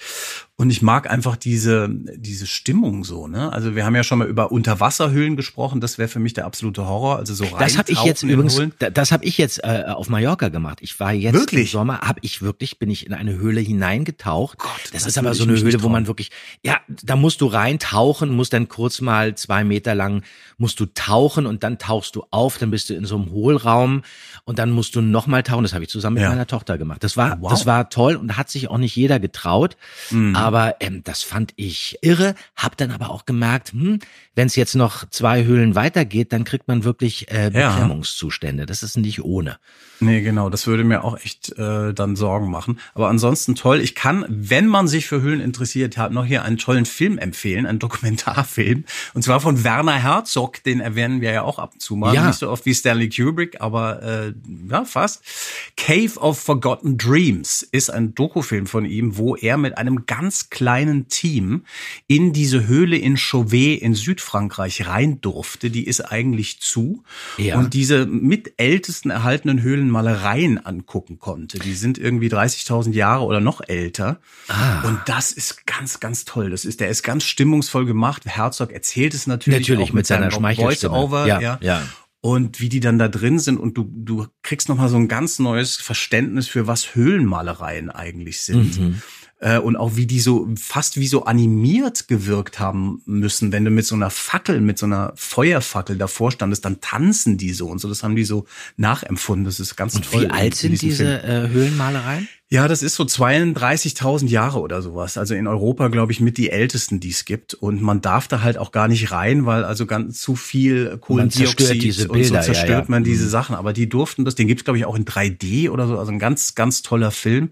Und ich mag einfach diese, diese Stimmung so, ne? Also wir haben ja schon mal über Unterwasserhöhlen gesprochen. Das wäre für mich der absolute Horror. Also so Das habe ich jetzt übrigens, das habe ich jetzt äh, auf Mallorca gemacht. Ich war jetzt Wirklich? im Sommer, habe ich wirklich, bin ich in eine Höhle hineingetaucht. das, das ist aber so eine Höhle, wo man wirklich, ja, da musst du reintauchen, musst dann kurz mal zwei Meter lang, musst du tauchen und dann tauchst du auf, dann bist du in so einem Hohlraum und dann musst du nochmal tauchen. Das habe ich zusammen mit Ja. meiner Tochter gemacht. Das war, Wow. das war toll und hat sich auch nicht jeder getraut. Mhm. Aber ähm, das fand ich irre. Hab dann aber auch gemerkt, hm, wenn es jetzt noch zwei Höhlen weitergeht, dann kriegt man wirklich äh, Ja. Beklemmungszustände. Das ist nicht ohne. Nee, genau, das würde mir auch echt äh, dann Sorgen machen. Aber ansonsten toll. Ich kann, wenn man sich für Höhlen interessiert hat, noch hier einen tollen Film empfehlen, einen Dokumentarfilm. Und zwar von Werner Herzog, den erwähnen wir ja auch ab und zu mal. Ja. Nicht so oft wie Stanley Kubrick, aber äh, ja, fast. Cave of Forgotten Dreams ist ein Dokufilm von ihm, wo er mit einem ganz kleinen Team in diese Höhle in Chauvet in Südfrankreich rein durfte. Die ist eigentlich zu. Ja. Und diese mit ältesten erhaltenen Höhlenmalereien angucken konnte. Die sind irgendwie 30.000 Jahre oder noch älter. Ah. Und das ist ganz, ganz toll. Das ist, der ist ganz stimmungsvoll gemacht. Herzog erzählt es natürlich, Natürlich, auch mit seiner. Voice-Over. Ja, ja. ja. Und wie die dann da drin sind und du, du kriegst nochmal so ein ganz neues Verständnis für was Höhlenmalereien eigentlich sind. Mhm. Äh, und auch wie die so fast wie so animiert gewirkt haben müssen, wenn du mit so einer Fackel, mit so einer Feuerfackel davor standest, dann tanzen die so und so. Das haben die so nachempfunden. Das ist ganz Und toll. wie alt in sind diese Film. äh, Höhlenmalereien? Ja, das ist so 32.000 Jahre oder sowas. Also in Europa, glaube ich, mit die ältesten, die es gibt. Und man darf da halt auch gar nicht rein, weil also ganz zu viel Kohlendioxid und Bilder, so ja, zerstört ja. man diese Mhm. Sachen. Aber die durften das. Den gibt's glaube ich, auch in 3D oder so. Also ein ganz, ganz toller Film.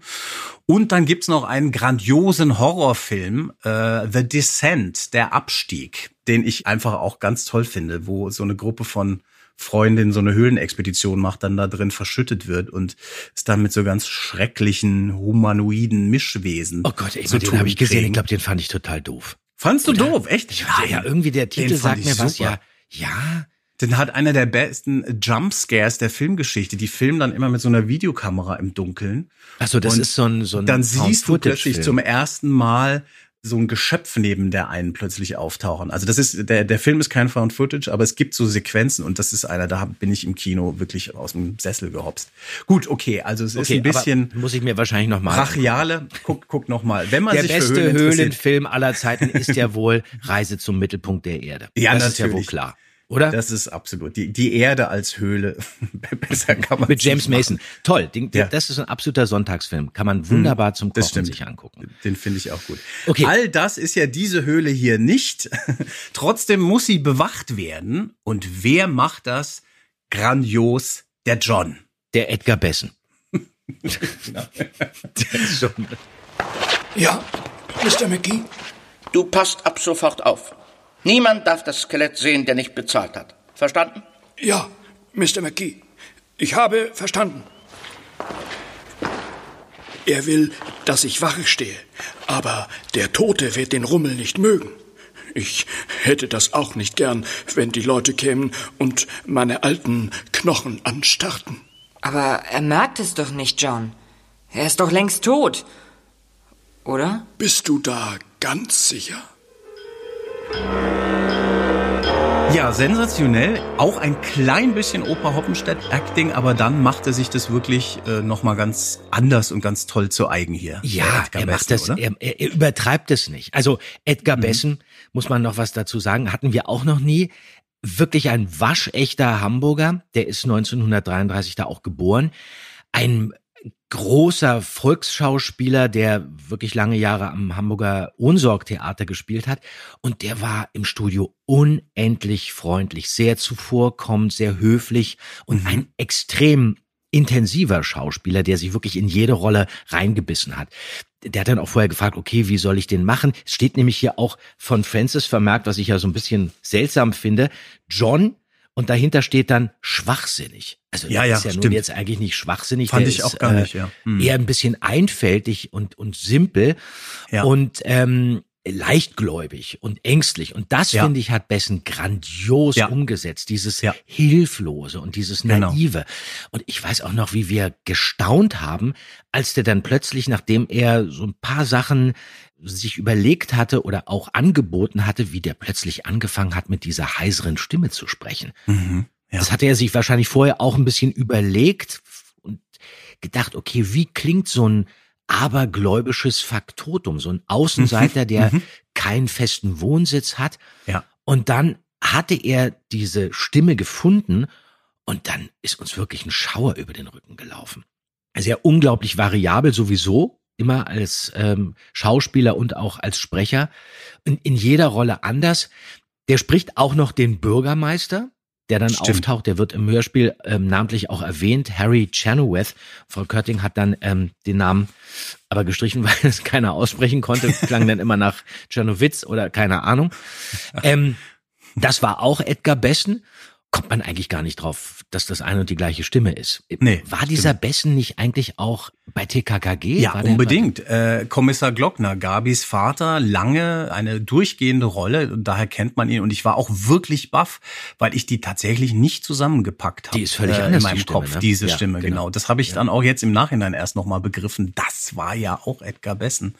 Und dann gibt's noch einen grandiosen Horrorfilm, äh, The Descent, der Abstieg, den ich einfach auch ganz toll finde, wo so eine Gruppe von Freundin so eine Höhlenexpedition macht, dann da drin verschüttet wird und es dann mit so ganz schrecklichen humanoiden Mischwesen. Oh Gott, ey, zu den habe ich gesehen. Ich glaube, den fand ich total doof. Fandst du doof? Echt? Ich Ja, ja, irgendwie der Titel sagt mir was. super. Ja, ja. Den hat einer der besten Jumpscares der Filmgeschichte. Die filmen dann immer mit so einer Videokamera im Dunkeln. Ach so, das Und ist so ein so ein Dann siehst du plötzlich zum ersten Mal so ein Geschöpf neben der einen plötzlich auftauchen. Also das ist der der Film ist kein Found Footage, aber es gibt so Sequenzen und das ist einer, da bin ich im Kino wirklich aus dem Sessel gehopst. Gut, okay, also es ist Okay, ein bisschen muss ich mir wahrscheinlich noch mal brachiale. Guck guck noch mal, wenn man der sich für beste Höhlen interessiert. Höhlenfilm aller Zeiten ist ja wohl Reise zum Mittelpunkt der Erde. Ja, das ist ja wohl natürlich. klar, oder? Das ist absolut die die Erde als Höhle. Besser kann man Mit James. Mason. Toll, den, Ja. das ist ein absoluter Sonntagsfilm. Kann man wunderbar zum Das Kochen sich angucken. Den finde ich auch gut. Okay. All das ist ja diese Höhle hier nicht. Trotzdem muss sie bewacht werden. Und wer macht das? Grandios, der John. Der Edgar Bessen. Ja, Mr. McGee? Du passt ab sofort auf. Niemand darf das Skelett sehen, der nicht bezahlt hat. Verstanden? Ja, Mr. McGee. Ich habe verstanden. Er will, dass ich Wache stehe, aber der Tote wird den Rummel nicht mögen. Ich hätte das auch nicht gern, wenn die Leute kämen und meine alten Knochen anstarrten. Aber er merkt es doch nicht, John. Er ist doch längst tot. Oder? Bist du da ganz sicher? Ja, sensationell. Auch ein klein bisschen Oper Hoppenstedt-Acting, aber dann macht er sich das wirklich äh, nochmal ganz anders und ganz toll zu eigen hier. Ja, Edgar er macht Bessen, das, er, er, er übertreibt es nicht. Also Edgar Bessen, muss man noch was dazu sagen, hatten wir auch noch nie. Wirklich ein waschechter Hamburger, der ist 1933 da auch geboren. Ein großer Volksschauspieler, der wirklich lange Jahre am Hamburger Ohnsorg-Theater gespielt hat. Und der war im Studio unendlich freundlich, sehr zuvorkommend, sehr höflich und ein extrem intensiver Schauspieler, der sich wirklich in jede Rolle reingebissen hat. Der hat dann auch vorher gefragt, okay, wie soll ich den machen? Es steht nämlich hier auch von Francis vermerkt, was ich ja so ein bisschen seltsam finde. John und dahinter steht dann schwachsinnig. Also Ja, ja, ist ja nun stimmt. jetzt eigentlich nicht schwachsinnig. Fand ich ist, auch gar äh, nicht, ja. Hm. Eher ein bisschen einfältig und, und simpel Ja. und ähm, leichtgläubig und ängstlich. Und das, Ja. finde ich, hat Bessen grandios Ja. umgesetzt. Dieses Ja. Hilflose und dieses Genau. Naive. Und ich weiß auch noch, wie wir gestaunt haben, als der dann plötzlich, nachdem er so ein paar Sachen sich überlegt hatte oder auch angeboten hatte, wie der plötzlich angefangen hat, mit dieser heiseren Stimme zu sprechen. Mhm. Ja. Das hatte er sich wahrscheinlich vorher auch ein bisschen überlegt und gedacht, okay, wie klingt so ein abergläubisches Faktotum, so ein Außenseiter, der keinen festen Wohnsitz hat. Mhm. Ja. Und dann hatte er diese Stimme gefunden und dann ist uns wirklich ein Schauer über den Rücken gelaufen. Also ja unglaublich variabel sowieso, immer als ähm, Schauspieler und auch als Sprecher. In, in jeder Rolle anders. Der spricht auch noch den Bürgermeister, der dann Stimmt. auftaucht. Der wird im Hörspiel ähm, namentlich auch erwähnt. Harry Chenoweth. Frau Körting hat dann ähm, den Namen aber gestrichen, weil es keiner aussprechen konnte. Klang dann immer nach Czernowitz oder keine Ahnung. Ähm, das war auch Edgar Bessen. Kommt man eigentlich gar nicht drauf, dass das eine und die gleiche Stimme ist. Nee, war dieser Bessen nicht eigentlich auch bei TKKG? Ja, unbedingt. Äh, Kommissar Glockner, Gabis Vater, lange eine durchgehende Rolle und daher kennt man ihn und ich war auch wirklich baff, weil ich die tatsächlich nicht zusammengepackt habe. Die ist völlig äh, anders, in meinem die Stimme, Kopf, ne? diese Ja, Stimme, genau. genau. Das habe ich dann auch jetzt im Nachhinein erst nochmal begriffen. Das war ja auch Edgar Bessen.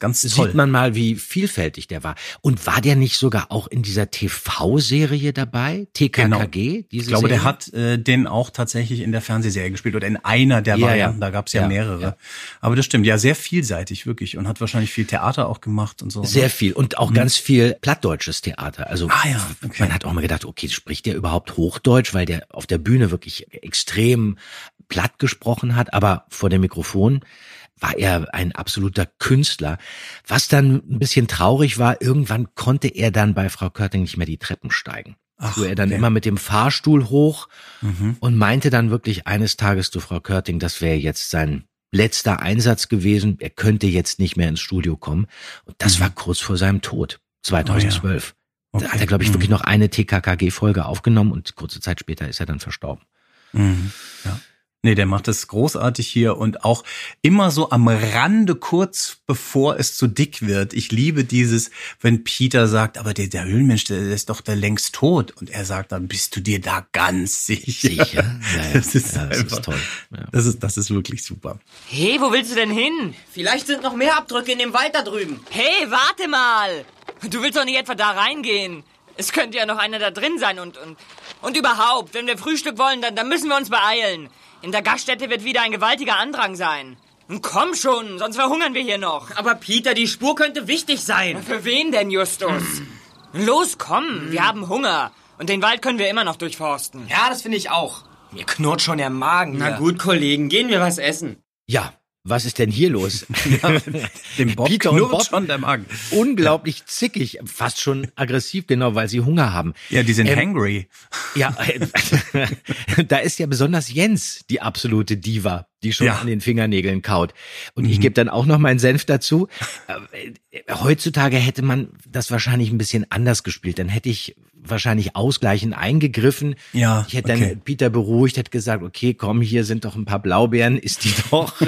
Ganz toll. Sieht man mal, wie vielfältig der war. Und war der nicht sogar auch in dieser TV-Serie dabei? TKKG? Ich glaube, der hat äh, den auch tatsächlich in der Fernsehserie gespielt oder in einer der Ja, Varianten. ja. Da gab es ja, Ja, mehrere. Aber das stimmt, ja, sehr vielseitig wirklich und hat wahrscheinlich viel Theater auch gemacht und so. ne? Sehr viel und auch ganz viel plattdeutsches Theater. Also Mhm. Ah ja, okay. man hat auch mal gedacht, okay, spricht der überhaupt Hochdeutsch, weil der auf der Bühne wirklich extrem platt gesprochen hat, aber vor dem Mikrofon war er ein absoluter Künstler. Was dann ein bisschen traurig war, irgendwann konnte er dann bei Frau Körting nicht mehr die Treppen steigen. Ach, fuhr er dann okay. immer mit dem Fahrstuhl hoch Mhm. und meinte dann wirklich eines Tages zu Frau Körting, das wäre jetzt sein letzter Einsatz gewesen. Er könnte jetzt nicht mehr ins Studio kommen. Und das war kurz vor seinem Tod, 2012. Da hat er, glaube ich, Mhm. wirklich noch eine TKKG-Folge aufgenommen und kurze Zeit später ist er dann verstorben. Mhm. Ja. Nee, der macht das großartig hier und auch immer so am Rande, kurz bevor es zu dick wird. Ich liebe dieses, wenn Peter sagt, aber der, der Höhlenmensch, der, der ist doch der längst tot. Und er sagt dann, bist du dir da ganz sicher? Sicher? Ja, ja. Das ist, Ja, das ist einfach, toll. Ja. Das ist, das ist wirklich super. Hey, wo willst du denn hin? Vielleicht sind noch mehr Abdrücke in dem Wald da drüben. Hey, warte mal! Du willst doch nicht etwa da reingehen. Es könnte ja noch einer da drin sein und, und, und überhaupt, wenn wir Frühstück wollen, dann, dann müssen wir uns beeilen. In der Gaststätte wird wieder ein gewaltiger Andrang sein. Nun Komm schon, sonst verhungern wir hier noch. Aber Peter, die Spur könnte wichtig sein. Für wen denn, Justus? Los, komm, wir haben Hunger. Und den Wald können wir immer noch durchforsten. Ja, das finde ich auch. Mir knurrt schon der Magen. Na hier. gut, Kollegen, gehen wir was essen. Ja, was ist denn hier los? Dem Bob Peter und Bob schon der Magen. unglaublich zickig, fast schon aggressiv, genau, weil sie Hunger haben. Ja, die sind Ähm, hangry. Ja, da ist ja besonders Jens die absolute Diva, die schon Ja. an den Fingernägeln kaut. Und ich gebe dann auch noch meinen Senf dazu. Äh, Heutzutage hätte man das wahrscheinlich ein bisschen anders gespielt. Dann hätte ich wahrscheinlich ausgleichend eingegriffen. Ja, Ich hätte okay. dann Peter beruhigt, hätte gesagt, okay, komm, hier sind doch ein paar Blaubeeren, isst die doch.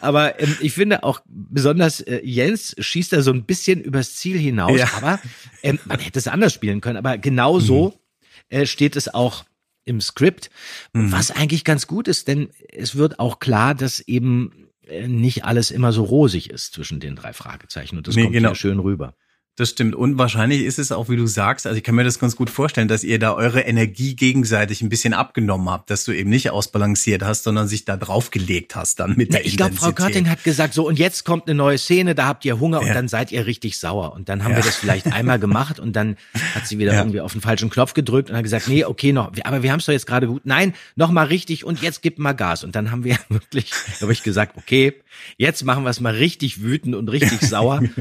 aber ähm, ich finde auch besonders äh, Jens schießt da so ein bisschen übers Ziel hinaus, Ja. aber ähm, man hätte es anders spielen können. Aber genau so äh, steht es auch im Skript, was eigentlich ganz gut ist, denn es wird auch klar, dass eben äh, nicht alles immer so rosig ist zwischen den drei Fragezeichen und das Nee, kommt genau. hier schön rüber. Das stimmt. Und wahrscheinlich ist es auch, wie du sagst, also ich kann mir das ganz gut vorstellen, dass ihr da eure Energie gegenseitig ein bisschen abgenommen habt, dass du eben nicht ausbalanciert hast, sondern sich da draufgelegt hast dann mit Na, der ich glaube, Frau. Körting hat gesagt, so und jetzt kommt eine neue Szene, da habt ihr Hunger und Ja. dann seid ihr richtig sauer. Und dann haben Ja. wir das vielleicht einmal gemacht und dann hat sie wieder Ja. irgendwie auf den falschen Knopf gedrückt und hat gesagt, nee, okay, noch, aber wir haben es doch jetzt gerade gut. Nein, noch mal richtig und jetzt gib mal Gas. Und dann haben wir wirklich, habe ich gesagt, okay, jetzt machen wir es mal richtig wütend und richtig sauer.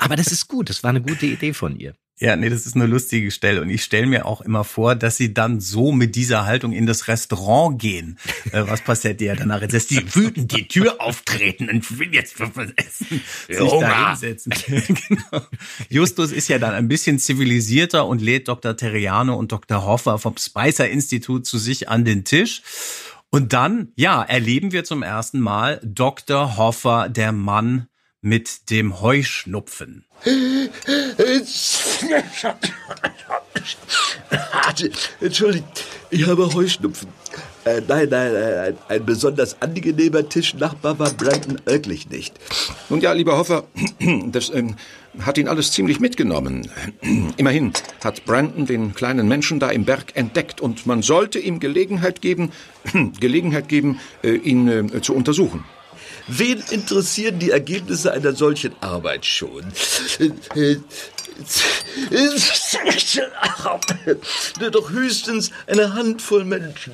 Aber das ist gut, das war eine gute Idee von ihr. Ja, nee, das ist eine lustige Stelle. Und ich stelle mir auch immer vor, dass sie dann so mit dieser Haltung in das Restaurant gehen. Äh, was passiert dir danach? Dass die wütend die Tür auftreten und will jetzt was essen. Sich da hinsetzen. genau. Justus ist ja dann ein bisschen zivilisierter und lädt Dr. Terriano und Dr. Hoffer vom Spicer Institut zu sich an den Tisch. Und dann, ja, erleben wir zum ersten Mal Dr. Hoffer, der Mann mit dem Heuschnupfen. Entschuldigt, ich habe Heuschnupfen. Äh, nein, nein, nein, ein, ein besonders angenehmer Tischnachbar war Brandon wirklich nicht. Nun ja, lieber Hoffer, das ähm, hat ihn alles ziemlich mitgenommen. Immerhin hat Brandon den kleinen Menschen da im Berg entdeckt und man sollte ihm Gelegenheit geben, Gelegenheit geben, äh, ihn äh, zu untersuchen. Wen interessieren die Ergebnisse einer solchen Arbeit schon? Doch höchstens eine Handvoll Menschen.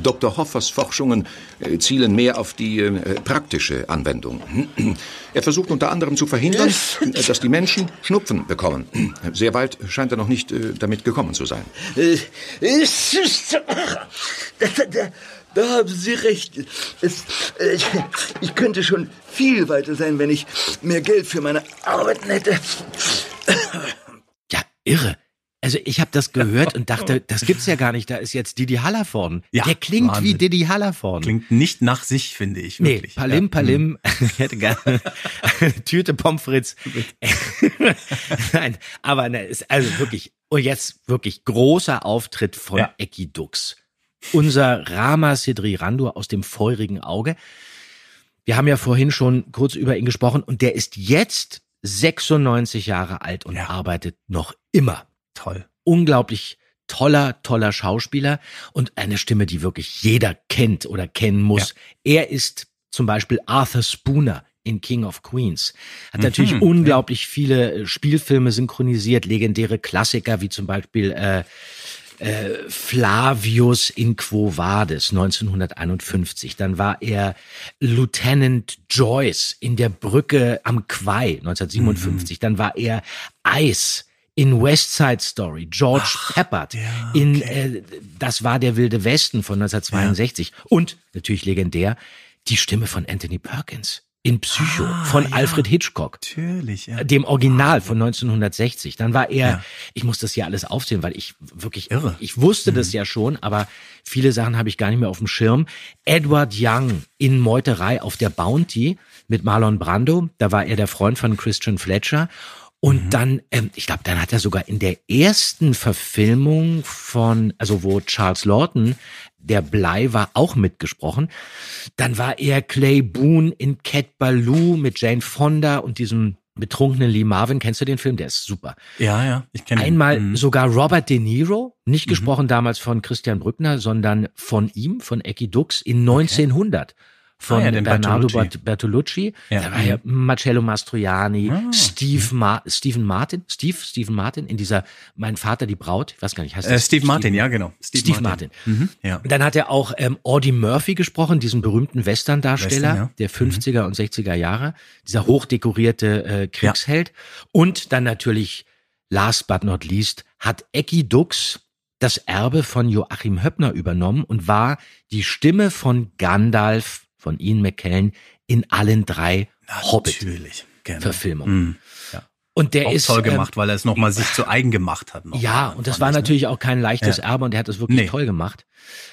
Dr. Hoffers Forschungen äh, zielen mehr auf die äh, praktische Anwendung. Er versucht unter anderem zu verhindern, äh, dass die Menschen Schnupfen bekommen. Sehr weit scheint er noch nicht damit gekommen zu sein. Da, haben Sie recht. Es, äh, ich könnte schon viel weiter sein, wenn ich mehr Geld für meine Arbeiten hätte. Ja, irre. Also ich habe das gehört und dachte, das gibt's ja gar nicht. Da ist jetzt Didi Hallervorden. Ja, Der klingt wie Wahnsinn. Didi Hallervorden. Klingt nicht nach sich, finde ich. Nee, Wirklich. Palim, Ja. Palim. Ich hätte gerne eine Tüte Pommes frites. Nein, aber ne, ist also wirklich, und jetzt wirklich großer Auftritt von Ja. Eki Dux. Unser Rama Sidri Randur aus dem feurigen Auge. Wir haben ja vorhin schon kurz über ihn gesprochen und der ist jetzt 96 Jahre alt und Ja. arbeitet noch immer. Toll. Unglaublich toller, toller Schauspieler und eine Stimme, die wirklich jeder kennt oder kennen muss. Er ist zum Beispiel Arthur Spooner in King of Queens. Hat natürlich Mhm, unglaublich viele äh, Spielfilme synchronisiert, legendäre Klassiker wie zum Beispiel äh, äh, Flavius in Quo Vadis 1951. Dann war er Lieutenant Joyce in der Brücke am Quai 1957. Dann war er Ice in West Side Story, George Peppard in äh, Das war der wilde Westen von 1962 und natürlich legendär die Stimme von Anthony Perkins in Psycho von Alfred Hitchcock. Natürlich, ja. Dem Original von 1960. Dann war er, ich muss das hier alles aufzählen, weil ich wirklich Irre. Ich wusste das ja schon, aber viele Sachen habe ich gar nicht mehr auf dem Schirm. Edward Young in Meuterei auf der Bounty mit Marlon Brando. Da war er der Freund von Christian Fletcher. Und dann, ähm, ich glaube, dann hat er sogar in der ersten Verfilmung von, also wo Charles Lawton der Blei war, auch mitgesprochen. Dann war er Clay Boone in Cat Ballou mit Jane Fonda und diesem betrunkenen Lee Marvin. Kennst du den Film? Der ist super. Ja, ja, ich kenne Einmal Mhm. sogar Robert De Niro, nicht gesprochen damals von Christian Brückner, sondern von ihm, von Ecki Dux in 1900. Von Ah ja, Bernardo Bertolucci. Bertolucci. Ja. Da war ja Marcello Mastroianni, Ah. Steve Ma Stephen Martin, Steve, Stephen Martin in dieser Mein Vater, die Braut, ich weiß gar nicht, heißt Äh, das? Steve Martin, ja, genau. Steve, Martin. Mhm, ja. Dann hat er auch ähm, Audie Murphy gesprochen, diesen berühmten Western-Darsteller Western, ja. Mhm. der 50er und 60er Jahre, dieser hochdekorierte äh, Kriegsheld. Und dann natürlich, last but not least, hat Ecki Dux das Erbe von Joachim Höppner übernommen und war die Stimme von Gandalf, von Ian McKellen, in allen drei Natürlich. Genau. Hobbit-Verfilmungen. Mhm. Ja. Und der auch ist toll ähm, gemacht, weil er es nochmal sich zu eigen gemacht hat. Noch ja, und das war ich, ne? natürlich auch kein leichtes Ja. Erbe und er hat das wirklich Nee. toll gemacht.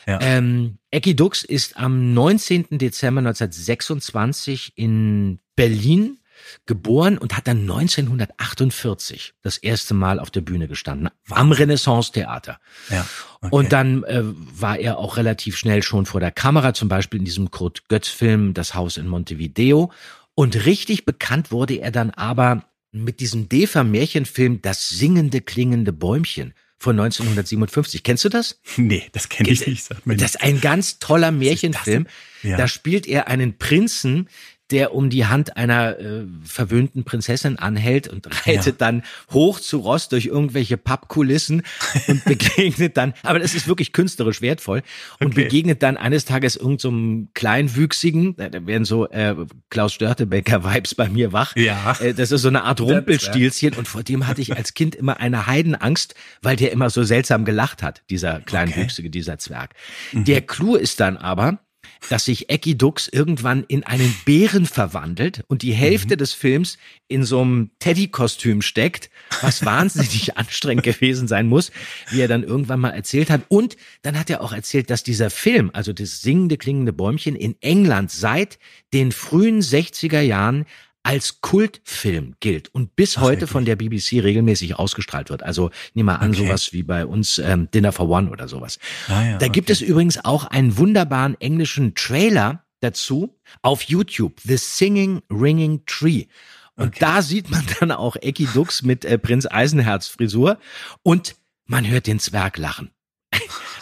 Ja. Ähm, Ecki Dux ist am 19. Dezember 1926 in Berlin geboren und hat dann 1948 das erste Mal auf der Bühne gestanden, am Renaissance-Theater. Ja. Okay. Und dann äh, war er auch relativ schnell schon vor der Kamera, zum Beispiel in diesem Kurt Götz-Film Das Haus in Montevideo. Und richtig bekannt wurde er dann aber mit diesem Defa-Märchenfilm Das singende, klingende Bäumchen von 1957. Kennst du das? Nee, das kenne ich nicht. Das ist ein ganz toller Märchenfilm. Ja. Da spielt er einen Prinzen, der um die Hand einer äh, verwöhnten Prinzessin anhält und reitet Ja. dann hoch zu Ross durch irgendwelche Pappkulissen und begegnet dann, aber das ist wirklich künstlerisch wertvoll, und Okay. begegnet dann eines Tages irgendeinem so Kleinwüchsigen, da werden so äh, Klaus Störtebecker-Vibes bei mir wach. Ja. Äh, das ist so eine Art Rumpelstilzchen und vor dem hatte ich als Kind immer eine Heidenangst, weil der immer so seltsam gelacht hat, dieser Kleinwüchsige, dieser Zwerg. Der Clou ist dann aber, dass sich Ecki Dux irgendwann in einen Bären verwandelt und die Hälfte des Films in so einem Teddy-Kostüm steckt, was wahnsinnig anstrengend gewesen sein muss, wie er dann irgendwann mal erzählt hat. Und dann hat er auch erzählt, dass dieser Film, also das singende, klingende Bäumchen in England seit den frühen 60er Jahren als Kultfilm gilt und bis heute von der BBC regelmäßig ausgestrahlt wird. Also nimm mal an, Okay. sowas wie bei uns ähm, Dinner for One oder sowas. Ah ja, da gibt es übrigens auch einen wunderbaren englischen Trailer dazu auf YouTube, The Singing Ringing Tree. Und da sieht man dann auch Ecki Dux mit äh, Prinz Eisenherz Frisur und man hört den Zwerg lachen.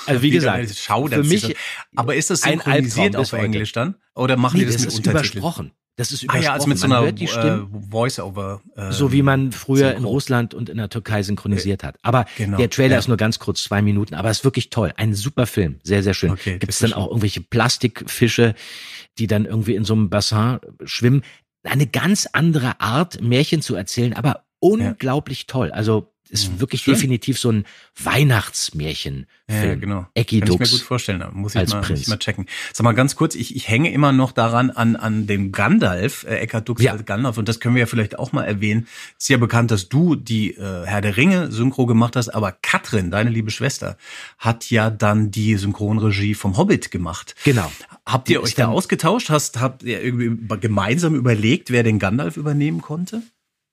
Also wie Wieder gesagt, für mich aber ist das ein synchronisiert bis auf. Englisch dann? Oder machen nee, die das, das mit ist Untertiteln? übersprochen. Das ist Ah übersprochen. ja, also mit so einer äh. Voice-Over. Äh, So wie man früher in Synchro. Russland und in der Türkei synchronisiert hat. Aber Genau, der Trailer ja. ist nur ganz kurz, zwei Minuten, aber ist wirklich toll. Ein super Film, sehr, sehr schön. Okay, Gibt es dann ist auch irgendwelche Plastikfische, die dann irgendwie in so einem Bassin schwimmen. Eine ganz andere Art, Märchen zu erzählen, aber unglaublich toll. Also ist wirklich schön. definitiv so ein Weihnachtsmärchenfilm. Ja, genau. Ecki Kann ich mir gut vorstellen. Da muss ich als mal, muss Prinz. ich mal checken. Sag mal ganz kurz, ich, ich hänge immer noch daran an, an dem Gandalf, äh, Eckhard Dux Ja. als Gandalf. Und das können wir ja vielleicht auch mal erwähnen. Ist ja bekannt, dass du die äh, Herr der Ringe Synchro gemacht hast, aber Katrin, deine liebe Schwester, hat ja dann die Synchronregie vom Hobbit gemacht. Genau. Habt ihr euch da ausgetauscht? Hast, habt ihr irgendwie gemeinsam überlegt, wer den Gandalf übernehmen konnte?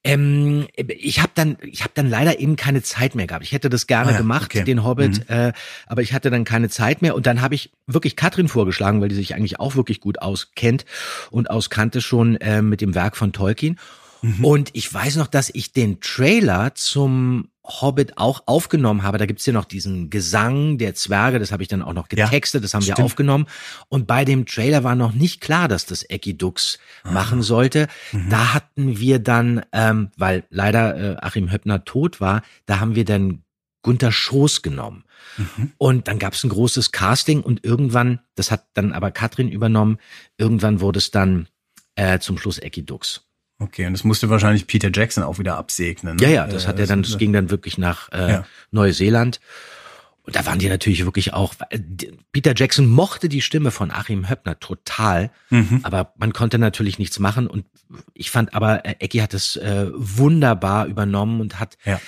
Ähm, ich habe dann, ich habe dann leider eben keine Zeit mehr gehabt. Ich hätte das gerne Ah ja, gemacht, okay. den Hobbit, Mhm. äh, aber ich hatte dann keine Zeit mehr. Und dann habe ich wirklich Katrin vorgeschlagen, weil die sich eigentlich auch wirklich gut auskennt und auskannte schon äh, mit dem Werk von Tolkien. Mhm. Und ich weiß noch, dass ich den Trailer zum Hobbit auch aufgenommen habe. Da gibt's ja noch diesen Gesang der Zwerge, das habe ich dann auch noch Ja, getextet, das haben wir stimmt. aufgenommen. Und bei dem Trailer war noch nicht klar, dass das Ecki Dux machen sollte. Mhm. Da hatten wir dann, ähm, weil leider äh, Achim Höppner tot war, da haben wir dann Gunter Schoß genommen. Und dann gab es ein großes Casting und irgendwann, das hat dann aber Katrin übernommen, irgendwann wurde es dann äh, zum Schluss Ecki Dux. Okay, und das musste wahrscheinlich Peter Jackson auch wieder absegnen. Ne? Ja, ja, das hat er dann, das ging dann wirklich nach äh, Ja. Neuseeland. Und da waren die natürlich wirklich auch. äh, Peter Jackson mochte die Stimme von Achim Höppner total, Mhm. aber man konnte natürlich nichts machen. Und ich fand aber, äh, Ecki hat es äh, wunderbar übernommen und hat Ja.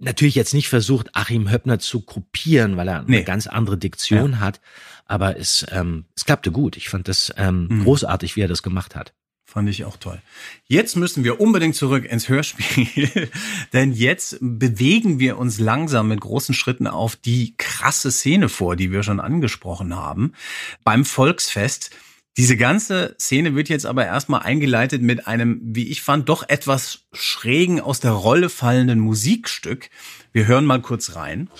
natürlich jetzt nicht versucht, Achim Höppner zu kopieren, weil er eine Nee. ganz andere Diktion hat. Aber es, ähm, es klappte gut. Ich fand das ähm, Mhm. großartig, wie er das gemacht hat. Fand ich auch toll. Jetzt müssen wir unbedingt zurück ins Hörspiel, denn jetzt bewegen wir uns langsam mit großen Schritten auf die krasse Szene vor, die wir schon angesprochen haben, beim Volksfest. Diese ganze Szene wird jetzt aber erstmal eingeleitet mit einem, wie ich fand, doch etwas schrägen aus der Rolle fallenden Musikstück. Wir hören mal kurz rein.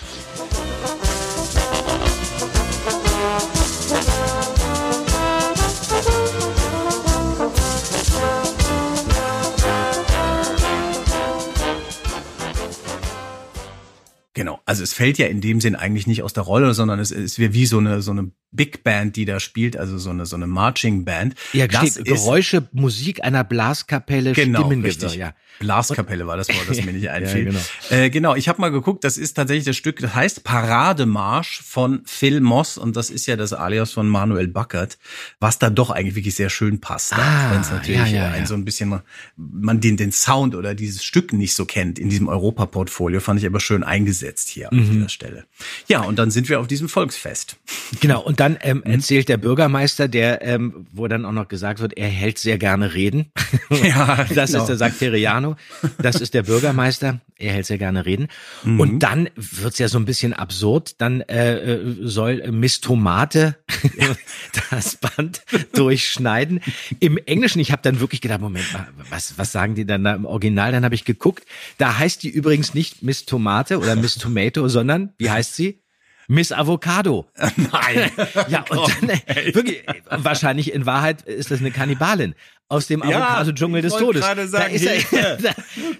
Genau, also es fällt ja in dem Sinn eigentlich nicht aus der Rolle, sondern es ist wie so eine so eine Big Band, die da spielt, also so eine so eine Marching Band. Ja, das steht Geräusche, Musik einer Blaskapelle, Genau, richtig. Ja. Blaskapelle war das Wort, das mir nicht Ja, einfiel. genau. äh, genau, ich habe mal geguckt, das ist tatsächlich das Stück, das heißt Parademarsch von Phil Moss und das ist ja das Alias von Manuel Backert, was da doch eigentlich wirklich sehr schön passt. Ne? Ah, Wenn es natürlich ja, ja, ein ja. so ein bisschen man den den Sound oder dieses Stück nicht so kennt in diesem Europa-Portfolio, fand ich aber schön eingesetzt hier an Mhm. dieser Stelle. Ja, und dann sind wir auf diesem Volksfest. Genau, und dann ähm, erzählt der Bürgermeister, der, ähm, wo dann auch noch gesagt wird, er hält sehr gerne Reden. Ja, das genau. ist der Sakteriano, das ist der Bürgermeister, er hält sehr gerne Reden. Mhm. Und dann wird's ja so ein bisschen absurd, dann äh, äh, soll Miss Tomate das Band durchschneiden. Im Englischen, ich habe dann wirklich gedacht, Moment mal, was, was sagen die dann da im Original? Dann habe ich geguckt, da heißt die übrigens nicht Miss Tomate oder Miss Tomato, sondern, wie heißt sie? Miss Avocado. Nein. Ja, und dann, äh, wirklich, wahrscheinlich in Wahrheit ist das eine Kannibalin aus dem Ja, Avocado-Dschungel des Todes. sagen, da ist er, da,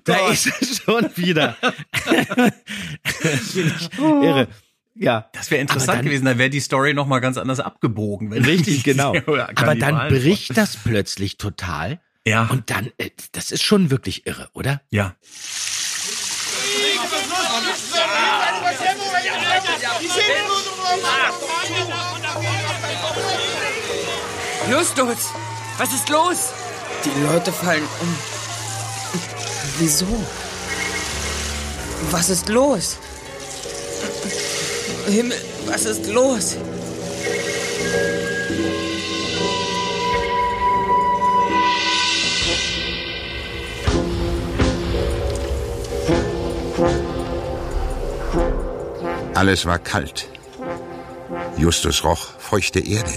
da Gott. ist er schon wieder. Ich irre. Ja. Das wäre interessant dann- gewesen, da wäre die Story noch mal ganz anders abgebogen. Richtig, genau. Aber dann bricht das plötzlich total. Ja. Und dann, äh, das ist schon wirklich irre, oder? Ja. Justus, was ist los? Die Leute fallen um. Wieso? Was ist los? Himmel, was ist los? Alles war kalt. Justus roch feuchte Erde.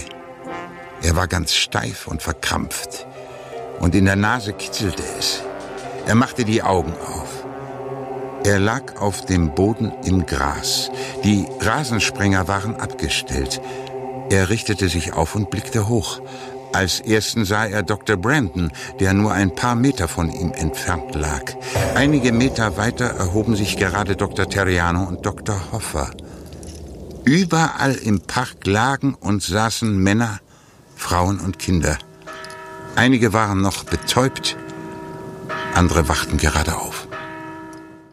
Er war ganz steif und verkrampft. Und in der Nase kitzelte es. Er machte die Augen auf. Er lag auf dem Boden im Gras. Die Rasensprenger waren abgestellt. Er richtete sich auf und blickte hoch. Als ersten sah er Dr. Brandon, der nur ein paar Meter von ihm entfernt lag. Einige Meter weiter erhoben sich gerade Dr. Terriano und Dr. Hoffer. Überall im Park lagen und saßen Männer, Frauen und Kinder. Einige waren noch betäubt, andere wachten gerade auf.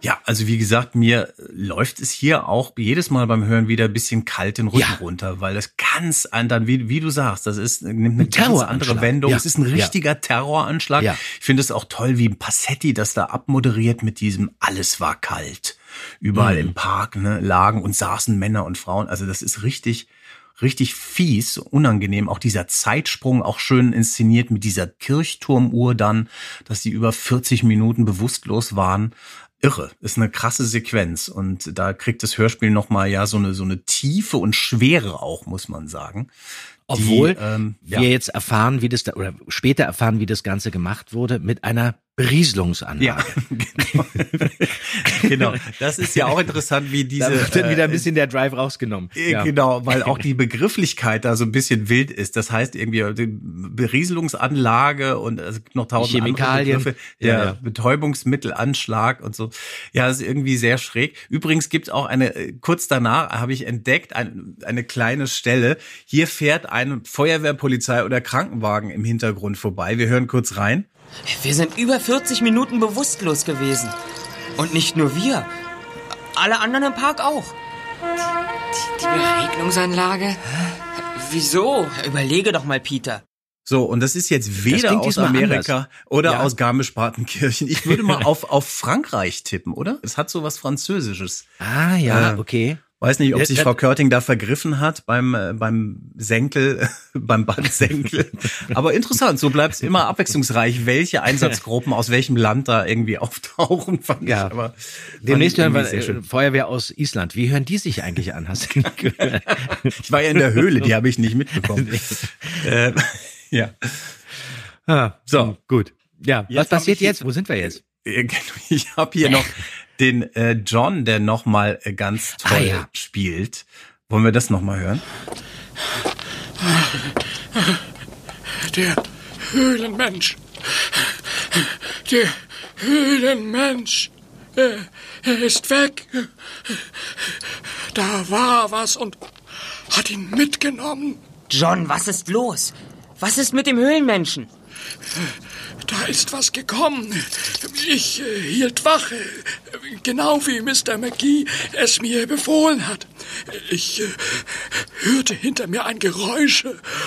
Ja, also wie gesagt, mir läuft es hier auch jedes Mal beim Hören wieder ein bisschen kalt den Rücken Ja. runter, weil das ganz an, dann, wie, wie du sagst, das ist, nimmt eine ganz Terroranschlag. andere Wendung. Ja. Es ist ein Ja. richtiger Terroranschlag. Ja. Ich finde es auch toll, wie Passetti das da abmoderiert mit diesem Alles war kalt. Überall Mhm. im Park ne, lagen und saßen Männer und Frauen. Also das ist richtig, richtig fies, unangenehm. Auch dieser Zeitsprung, auch schön inszeniert mit dieser Kirchturmuhr dann, dass die über 40 Minuten bewusstlos waren. Irre, ist eine krasse Sequenz und da kriegt das Hörspiel noch mal ja so eine so eine Tiefe und Schwere auch, muss man sagen. Obwohl die, ähm, wir ja. jetzt erfahren, wie das da, oder später erfahren, wie das Ganze gemacht wurde, mit einer Berieselungsanlage. Ja, genau. genau. Das ist ja auch interessant, wie diese. da wird dann wieder ein äh, bisschen der Drive rausgenommen. Äh, Genau, weil auch die Begrifflichkeit da so ein bisschen wild ist. Das heißt irgendwie die Berieselungsanlage und es gibt noch tausend andere Chemikalien. Begriffe. Ja, Der ja. Betäubungsmittelanschlag und so. Ja, das ist irgendwie sehr schräg. Übrigens gibt's auch eine, äh, kurz danach habe ich entdeckt, ein, eine kleine Stelle. Hier fährt ein Feuerwehr, Polizei oder Krankenwagen im Hintergrund vorbei. Wir hören kurz rein. Wir sind über 40 Minuten bewusstlos gewesen. Und nicht nur wir. Alle anderen im Park auch. Die Beregnungsanlage? Wieso? Überlege doch mal, Peter. So, und das ist jetzt weder aus Amerika anders. oder Ja. aus Garmisch-Partenkirchen. Ich würde mal auf, auf Frankreich tippen, oder? Es hat so was Französisches. Ah, ja, Äh, okay. Weiß nicht, ob sich. Frau Körting da vergriffen hat beim, äh, beim Senkel, beim Bandsenkel. Aber interessant, so bleibt es immer abwechslungsreich, welche Einsatzgruppen aus welchem Land da irgendwie auftauchen. Fand Ja. ich aber Demnächst hören wir äh. Feuerwehr aus Island. Wie hören die sich eigentlich an? Hast du gehört? Ich war ja in der Höhle, die habe ich nicht mitbekommen. äh, ja. Ah, so, gut. Ja, Jetzt was passiert jetzt? Wo sind wir jetzt? Äh, Ich habe hier noch den äh, John, der noch mal äh, ganz toll Ah, ja. spielt. Wollen wir das noch mal hören? Der Höhlenmensch. Der Höhlenmensch. Er, er ist weg. Da war was und hat ihn mitgenommen. John, was ist los? Was ist mit dem Höhlenmenschen? Da ist was gekommen. Ich äh, hielt Wache, genau wie Mr. McGee es mir befohlen hat. Ich äh, hörte hinter mir ein Geräusch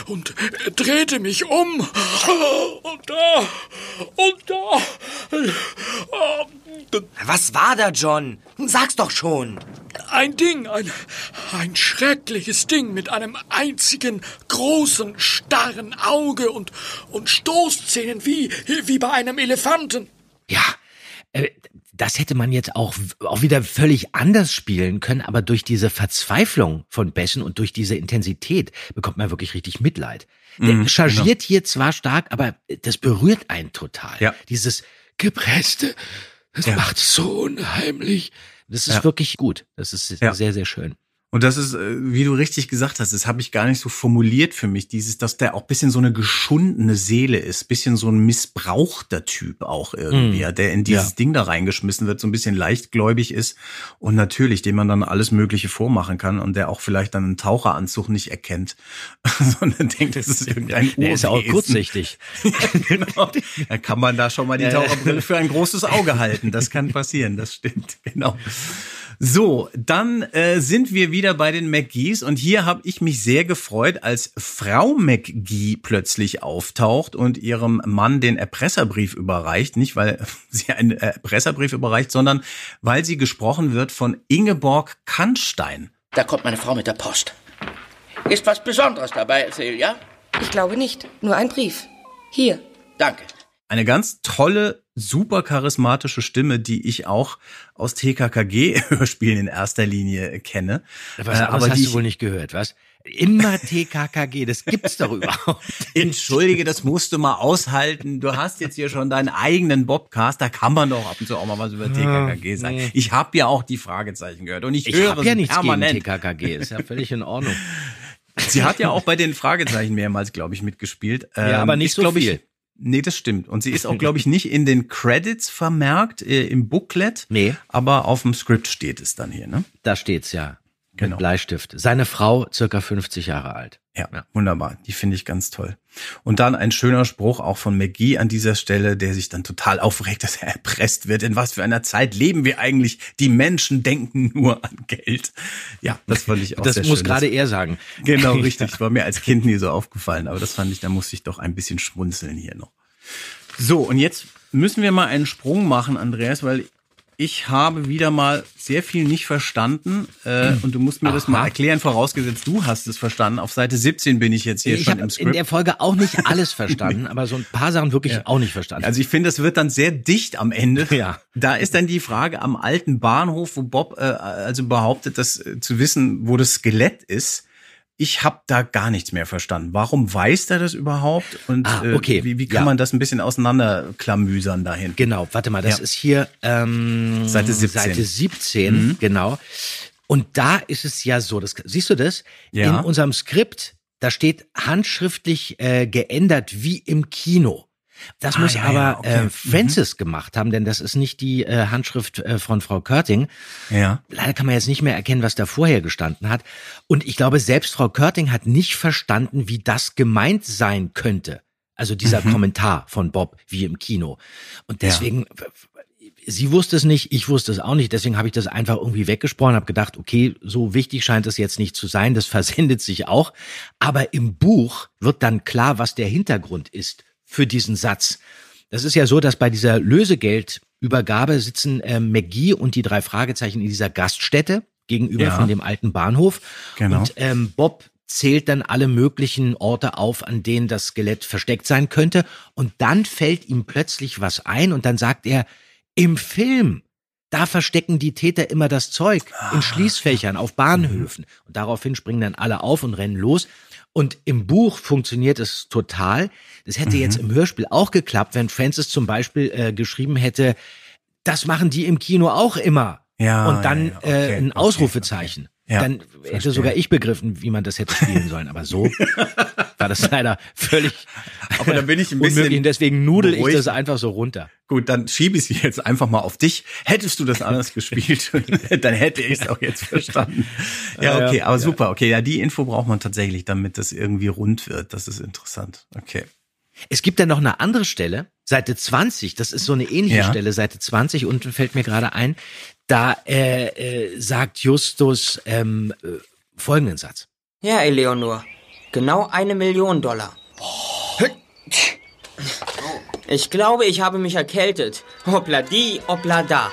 und äh, drehte mich um. Und da, und da. Was war da, John? Sag's doch schon. Ein Ding, ein, ein schreckliches Ding mit einem einzigen großen, starren Auge und, und Stoßzähnen wie, wie bei einem Elefanten. Ja, äh, das hätte man jetzt auch, auch wieder völlig anders spielen können, aber durch diese Verzweiflung von Bessen und durch diese Intensität bekommt man wirklich richtig Mitleid. Der Mhm, chargiert hier zwar stark, aber das berührt einen total. Ja. Dieses Gepresste, das Ja. macht so unheimlich. Das ist Ja. wirklich gut. Das ist Ja. sehr, sehr schön. Und das ist, äh, wie du richtig gesagt hast, das habe ich gar nicht so formuliert für mich, dieses, dass der auch bisschen so eine geschundene Seele ist, bisschen so ein missbrauchter Typ auch irgendwie, Mm. der in dieses Ja. Ding da reingeschmissen wird, so ein bisschen leichtgläubig ist und natürlich, dem man dann alles Mögliche vormachen kann und der auch vielleicht dann einen Taucheranzug nicht erkennt, sondern denkt, das ist irgendein Der ist ja auch kurzsichtig. genau. Da kann man da schon mal die. Taucherbrille für ein großes Auge halten. Das kann passieren, das stimmt, genau. So, dann äh, sind wir wieder bei den McGees und hier habe ich mich sehr gefreut, als Frau McGee plötzlich auftaucht und ihrem Mann den Erpresserbrief überreicht. Nicht, weil sie einen Erpresserbrief überreicht, sondern weil sie gesprochen wird von Ingeborg Kannstein. Da kommt meine Frau mit der Post. Ist was Besonderes dabei, Celia? Ich glaube nicht. Nur ein Brief. Hier. Danke. Eine ganz tolle, super charismatische Stimme, die ich auch aus TKKG-Hörspielen in erster Linie kenne. Was, Äh, aber hast du wohl nicht gehört, was? Immer TKKG, das gibt's doch überhaupt. Entschuldige, das musst du mal aushalten. Du hast jetzt hier schon deinen eigenen Bobcast, da kann man doch ab und zu auch mal was über TKKG sagen. nee. Ich habe ja auch die Fragezeichen gehört und ich, Ich höre habe ja nichts permanent. gegen TKKG, ist ja völlig in Ordnung. Sie hat ja auch bei den Fragezeichen mehrmals, glaube ich, mitgespielt. Ja, aber nicht ist, so viel. Ich, nee, das stimmt. Und sie ist auch, glaube ich, nicht in den Credits vermerkt, äh, im Booklet. Nee. Aber auf dem Skript steht es dann hier, ne? Da steht's ja. Mit Genau. Bleistift. Seine Frau, circa 50 Jahre alt. Ja, wunderbar. Die finde ich ganz toll. Und dann ein schöner Spruch auch von McGee an dieser Stelle, der sich dann total aufregt, dass er erpresst wird. In was für einer Zeit leben wir eigentlich? Die Menschen denken nur an Geld. Ja, das fand ich auch Das sehr muss schön. gerade er sagen. Genau, richtig. War mir als Kind nie so aufgefallen, aber das fand ich, da musste ich doch ein bisschen schmunzeln hier noch. So, und jetzt müssen wir mal einen Sprung machen, Andreas, weil ich habe wieder mal sehr viel nicht verstanden äh, und du musst mir das mal Aha. erklären, vorausgesetzt du hast es verstanden. Auf Seite 17 bin ich jetzt hier ich schon habe im in Skript. der Folge auch nicht alles verstanden, aber so ein paar Sachen wirklich Ja. auch nicht verstanden. Also ich finde, es wird dann sehr dicht am Ende. Ja. Da ist dann die Frage am alten Bahnhof, wo Bob äh, also behauptet, dass äh, zu wissen, wo das Skelett ist. Ich habe da gar nichts mehr verstanden. Warum weiß der das überhaupt? Und Ah, äh, okay. wie, wie kann Ja. man das ein bisschen auseinanderklamüsern dahin? Genau, warte mal, das Ja. ist hier ähm, Seite 17. Seite 17, Mhm. genau. Und da ist es ja so, das, siehst du das? Ja. In unserem Skript, da steht handschriftlich äh, geändert wie im Kino. Das Ah, muss ja, aber ja, okay. äh, Francis gemacht haben, denn das ist nicht die äh, Handschrift äh, von Frau Körting. Ja. Leider kann man jetzt nicht mehr erkennen, was da vorher gestanden hat. Und ich glaube, selbst Frau Körting hat nicht verstanden, wie das gemeint sein könnte. Also dieser Mhm. Kommentar von Bob, wie im Kino. Und deswegen, sie wusste es nicht, ich wusste es auch nicht. Deswegen habe ich das einfach irgendwie weggesprochen, habe gedacht, okay, so wichtig scheint es jetzt nicht zu sein. Das versendet sich auch. Aber im Buch wird dann klar, was der Hintergrund ist für diesen Satz. Das ist ja so, dass bei dieser Lösegeldübergabe sitzen äh, McGee und die drei Fragezeichen in dieser Gaststätte gegenüber Ja. von dem alten Bahnhof. Genau. Und ähm, Bob zählt dann alle möglichen Orte auf, an denen das Skelett versteckt sein könnte. Und dann fällt ihm plötzlich was ein und dann sagt er, im Film, da verstecken die Täter immer das Zeug in Schließfächern auf Bahnhöfen. Und daraufhin springen dann alle auf und rennen los. Und im Buch funktioniert es total. Das hätte jetzt im Hörspiel auch geklappt, wenn Francis zum Beispiel äh, geschrieben hätte, das machen die im Kino auch immer. Ja, und dann ja, ja, okay, äh, ein okay, Ausrufezeichen. Ja, dann hätte verstehe. sogar ich begriffen, wie man das hätte spielen sollen. Aber so war das leider völlig Aber da bin ich ein bisschen unmöglich. Und deswegen nudel ich das einfach so runter. Gut, dann schiebe ich sie jetzt einfach mal auf dich. Hättest du das anders gespielt, dann hätte ich es auch jetzt verstanden. Ja. okay, aber super. Okay, ja, die Info braucht man tatsächlich, damit das irgendwie rund wird. Das ist interessant. Okay. Es gibt dann noch eine andere Stelle, Seite 20, das ist so eine ähnliche Ja. Stelle, Seite 20, unten fällt mir gerade ein, da äh, äh, sagt Justus ähm, äh, folgenden Satz. Ja, Eleonor. Genau eine Million Dollar. Ich glaube, ich habe mich erkältet. Hoppla die, hoppla da.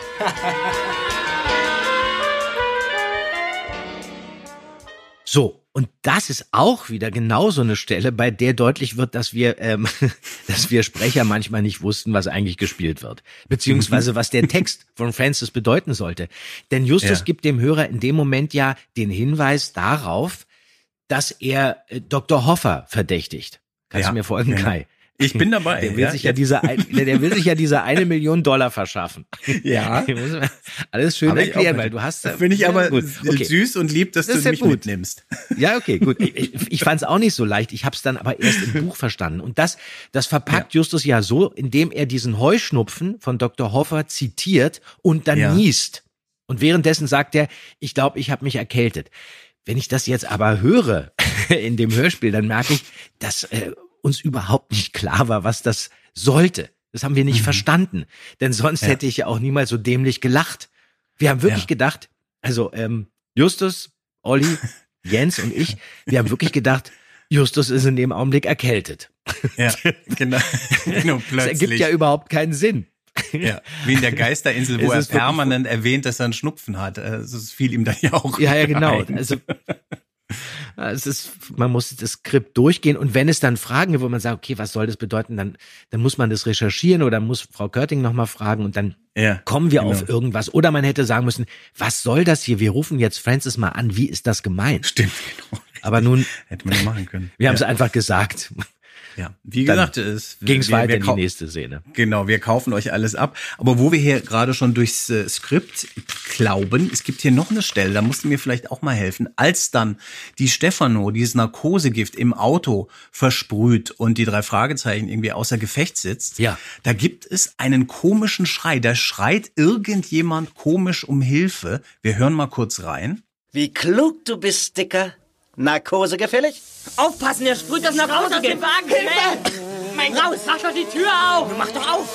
So, und das ist auch wieder genau so eine Stelle, bei der deutlich wird, dass wir, ähm, dass wir Sprecher manchmal nicht wussten, was eigentlich gespielt wird. Beziehungsweise was der Text von Francis bedeuten sollte. Denn Justus Ja. gibt dem Hörer in dem Moment ja den Hinweis darauf, dass er äh, Dr. Hoffer verdächtigt. Kannst Ja, du mir folgen. Kai? Ich bin dabei, Der will ja. sich ja diese, ein, der will sich ja diese eine Million Dollar verschaffen. Ja. Alles schön ich erklären, weil du hast. Finde ich aber gut. Okay. süß und lieb, dass Das du ja mich gut. mitnimmst. Ja, okay, gut. Ich, ich, fand es auch nicht so leicht. Ich habe es dann aber erst im Buch verstanden. Und das, das verpackt Justus ja so, indem er diesen Heuschnupfen von Dr. Hoffer zitiert und dann Ja. niest. Und währenddessen sagt er, ich glaube, ich habe mich erkältet. Wenn ich das jetzt aber höre in dem Hörspiel, dann merke ich, dass äh, uns überhaupt nicht klar war, was das sollte. Das haben wir nicht verstanden. Denn sonst Mhm. Ja. hätte ich ja auch niemals so dämlich gelacht. Wir haben wirklich Ja. gedacht, also ähm, Justus, Olli, Jens und ich, wir haben wirklich gedacht, Justus ist in dem Augenblick erkältet. Ja, genau. genau Das ergibt ja überhaupt keinen Sinn. Ja, wie in der Geisterinsel, wo Es er permanent erwähnt, dass er einen Schnupfen hat. Äh, Das fiel ihm dann ja auch. Ja, ja, genau. ein. Also es ist, man muss das Skript durchgehen und wenn es dann Fragen gibt, wo man sagt, okay, was soll das bedeuten, dann, dann muss man das recherchieren oder muss Frau Körting nochmal fragen und dann Ja, kommen wir genau. auf irgendwas. Oder man hätte sagen müssen, was soll das hier? Wir rufen jetzt Francis mal an, wie ist das gemeint? Stimmt, genau. Aber nun, Hätte man ja machen können. wir haben es ja. einfach gesagt. Ja, wie Dann gesagt, es Ging's wir- weiter wir in die nächste Szene. Genau, wir kaufen euch alles ab. Aber wo wir hier gerade schon durchs äh, Skript glauben, es gibt hier noch eine Stelle, da musst du mir vielleicht auch mal helfen. Als dann die Stefano dieses Narkosegift im Auto versprüht und die drei Fragezeichen irgendwie außer Gefecht sitzt, Ja. da gibt es einen komischen Schrei. Da schreit irgendjemand komisch um Hilfe. Wir hören mal kurz rein. Wie klug du bist, Dicker. Narkose gefällig? Aufpassen, der sprüht das nach raus aus dem Wagen. Hilfe! Mein Raus, mach doch die Tür auf! Mach doch auf!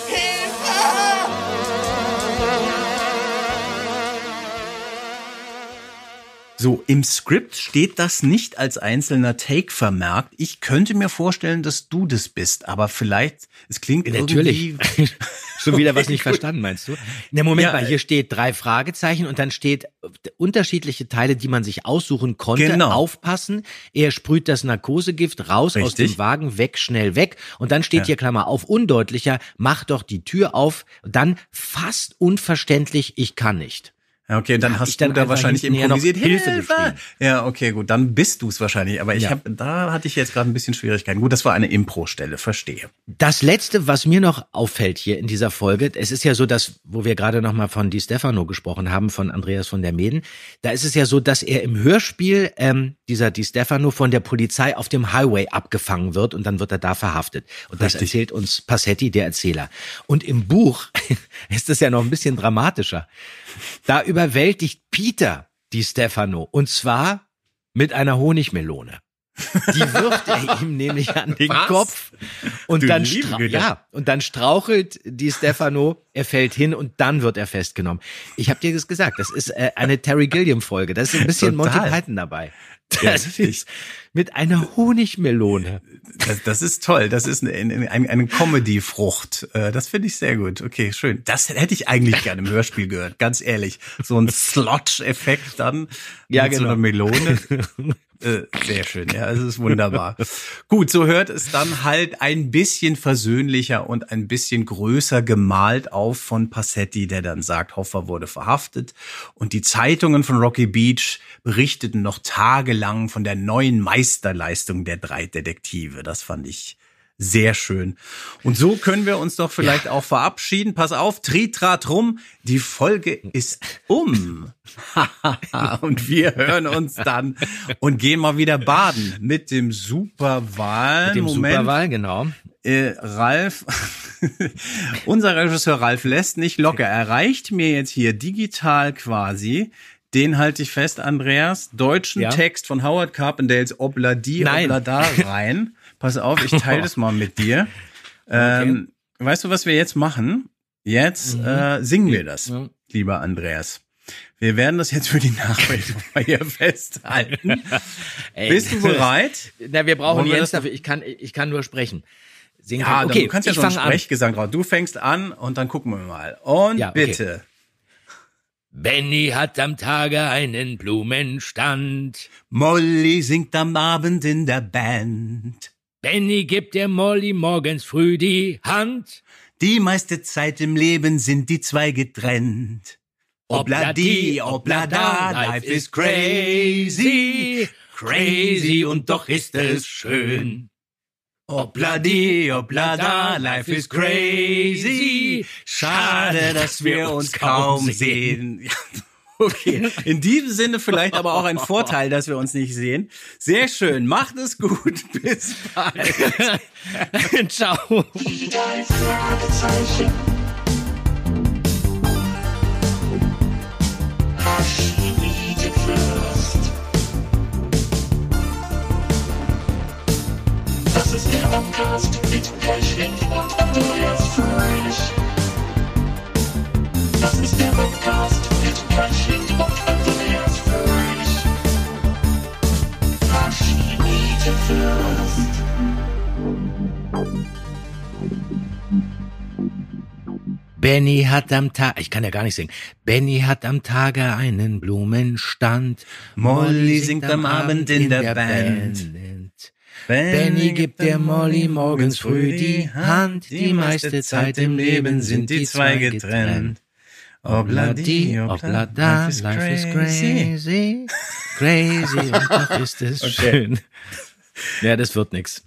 So, im Skript steht das nicht als einzelner Take vermerkt. Ich könnte mir vorstellen, dass du das bist, aber vielleicht, es klingt Natürlich. irgendwie... Schon wieder was nicht verstanden, meinst du? Na, Moment Ja, mal, äh, hier steht drei Fragezeichen und dann steht äh, unterschiedliche Teile, die man sich aussuchen konnte. Genau. Aufpassen. Er sprüht das Narkosegift raus aus Richtig. dem Wagen, weg, schnell weg. Und dann steht Ja. hier Klammer auf, undeutlicher, mach doch die Tür auf. Dann fast unverständlich, ich kann nicht. Ja, okay, dann hast ich dann du da wahrscheinlich improvisiert. Hilfe Hilfe! Ja, okay, gut, dann bist du es wahrscheinlich. Aber ich Ja. hab, da hatte ich jetzt gerade ein bisschen Schwierigkeiten. Gut, das war eine Impro-Stelle, verstehe. Das letzte, was mir noch auffällt hier in dieser Folge, es ist ja so, dass, wo wir gerade noch mal von Di Stefano gesprochen haben, von Andreas von der Meden, da ist es ja so, dass er im Hörspiel, ähm, dieser Di Stefano von der Polizei auf dem Highway abgefangen wird und dann wird er da verhaftet. Und das Richtig. erzählt uns Passetti, der Erzähler. Und im Buch ist es ja noch ein bisschen dramatischer. Da überwältigt Peter Di Stefano und zwar mit einer Honigmelone. Die wirft er ihm nämlich an den Was? Kopf und Du dann, ja, und dann strauchelt die Stefano, er fällt hin und dann wird er festgenommen. Ich habe dir das gesagt, das ist äh, eine Terry Gilliam Folge, da ist ein bisschen Total. Monty Python dabei. Ja, Das richtig. ist mit einer Honigmelone. Das, das ist toll. Das ist eine, eine, eine Comedy-Frucht. Äh, Das finde ich sehr gut. Okay, schön. Das hätte ich eigentlich gerne im Hörspiel gehört, ganz ehrlich. So ein Slotch-Effekt dann Ja, mit so genau. einer Melone. Äh, Sehr schön, ja, es ist wunderbar. Gut, so hört es dann halt ein bisschen versöhnlicher und ein bisschen größer gemalt auf von Passetti, der dann sagt, Hoffa wurde verhaftet. Und die Zeitungen von Rocky Beach berichteten noch tagelang von der neuen Meisterleistung der drei Detektive. Das fand ich sehr schön. Und so können wir uns doch vielleicht auch verabschieden. Pass auf, Tritrat rum, die Folge ist um. und wir hören uns dann und gehen mal wieder baden mit dem Superwahl. Mit dem Moment. Superwahl, genau. Äh, Ralf, unser Regisseur Ralf lässt nicht locker. Er reicht mir jetzt hier digital quasi. Den halte ich fest, Andreas. Deutschen Ja. Text von Howard Carpendales Obladi. Oblada rein. Pass auf, ich teile das mal mit dir. Ähm, weißt du, was wir jetzt machen? Jetzt äh, singen wir das, Mhm. lieber Andreas. Wir werden das jetzt für die Nachwelt hier festhalten. Ey. Bist du bereit? Na, wir brauchen Wollen wir Jens das- dafür. Ich kann, ich kann nur sprechen. Singen Ja, kann- dann, du kannst ja einen an. Sprechgesang drauf. Du fängst an und dann gucken wir mal. Und Ja, okay. bitte. Benny hat am Tage einen Blumenstand. Molly singt am Abend in der Band. Benny gibt der Molly morgens früh die Hand. Die meiste Zeit im Leben sind die zwei getrennt. Obladi, oblada, life is crazy. Crazy und doch ist es schön. Obladi, oblada, life is crazy. Schade, dass wir uns kaum sehen. Okay, in diesem Sinne vielleicht aber auch ein Vorteil, dass wir uns nicht sehen. Sehr schön, macht es gut, bis bald. Ciao. Das ist der Podcast mit Pechling und Andreas Fröhlich. Das ist der Podcast Benny hat am Tag, ich kann ja gar nicht singen. Benny hat am Tage einen Blumenstand. Molly singt am Abend in der Band. Benny gibt der Molly morgens früh die Hand. Die meiste Zeit im Leben sind die zwei getrennt. Obladi, oblada, life is crazy, crazy und doch ist es Okay. schön. Ja, das wird nix.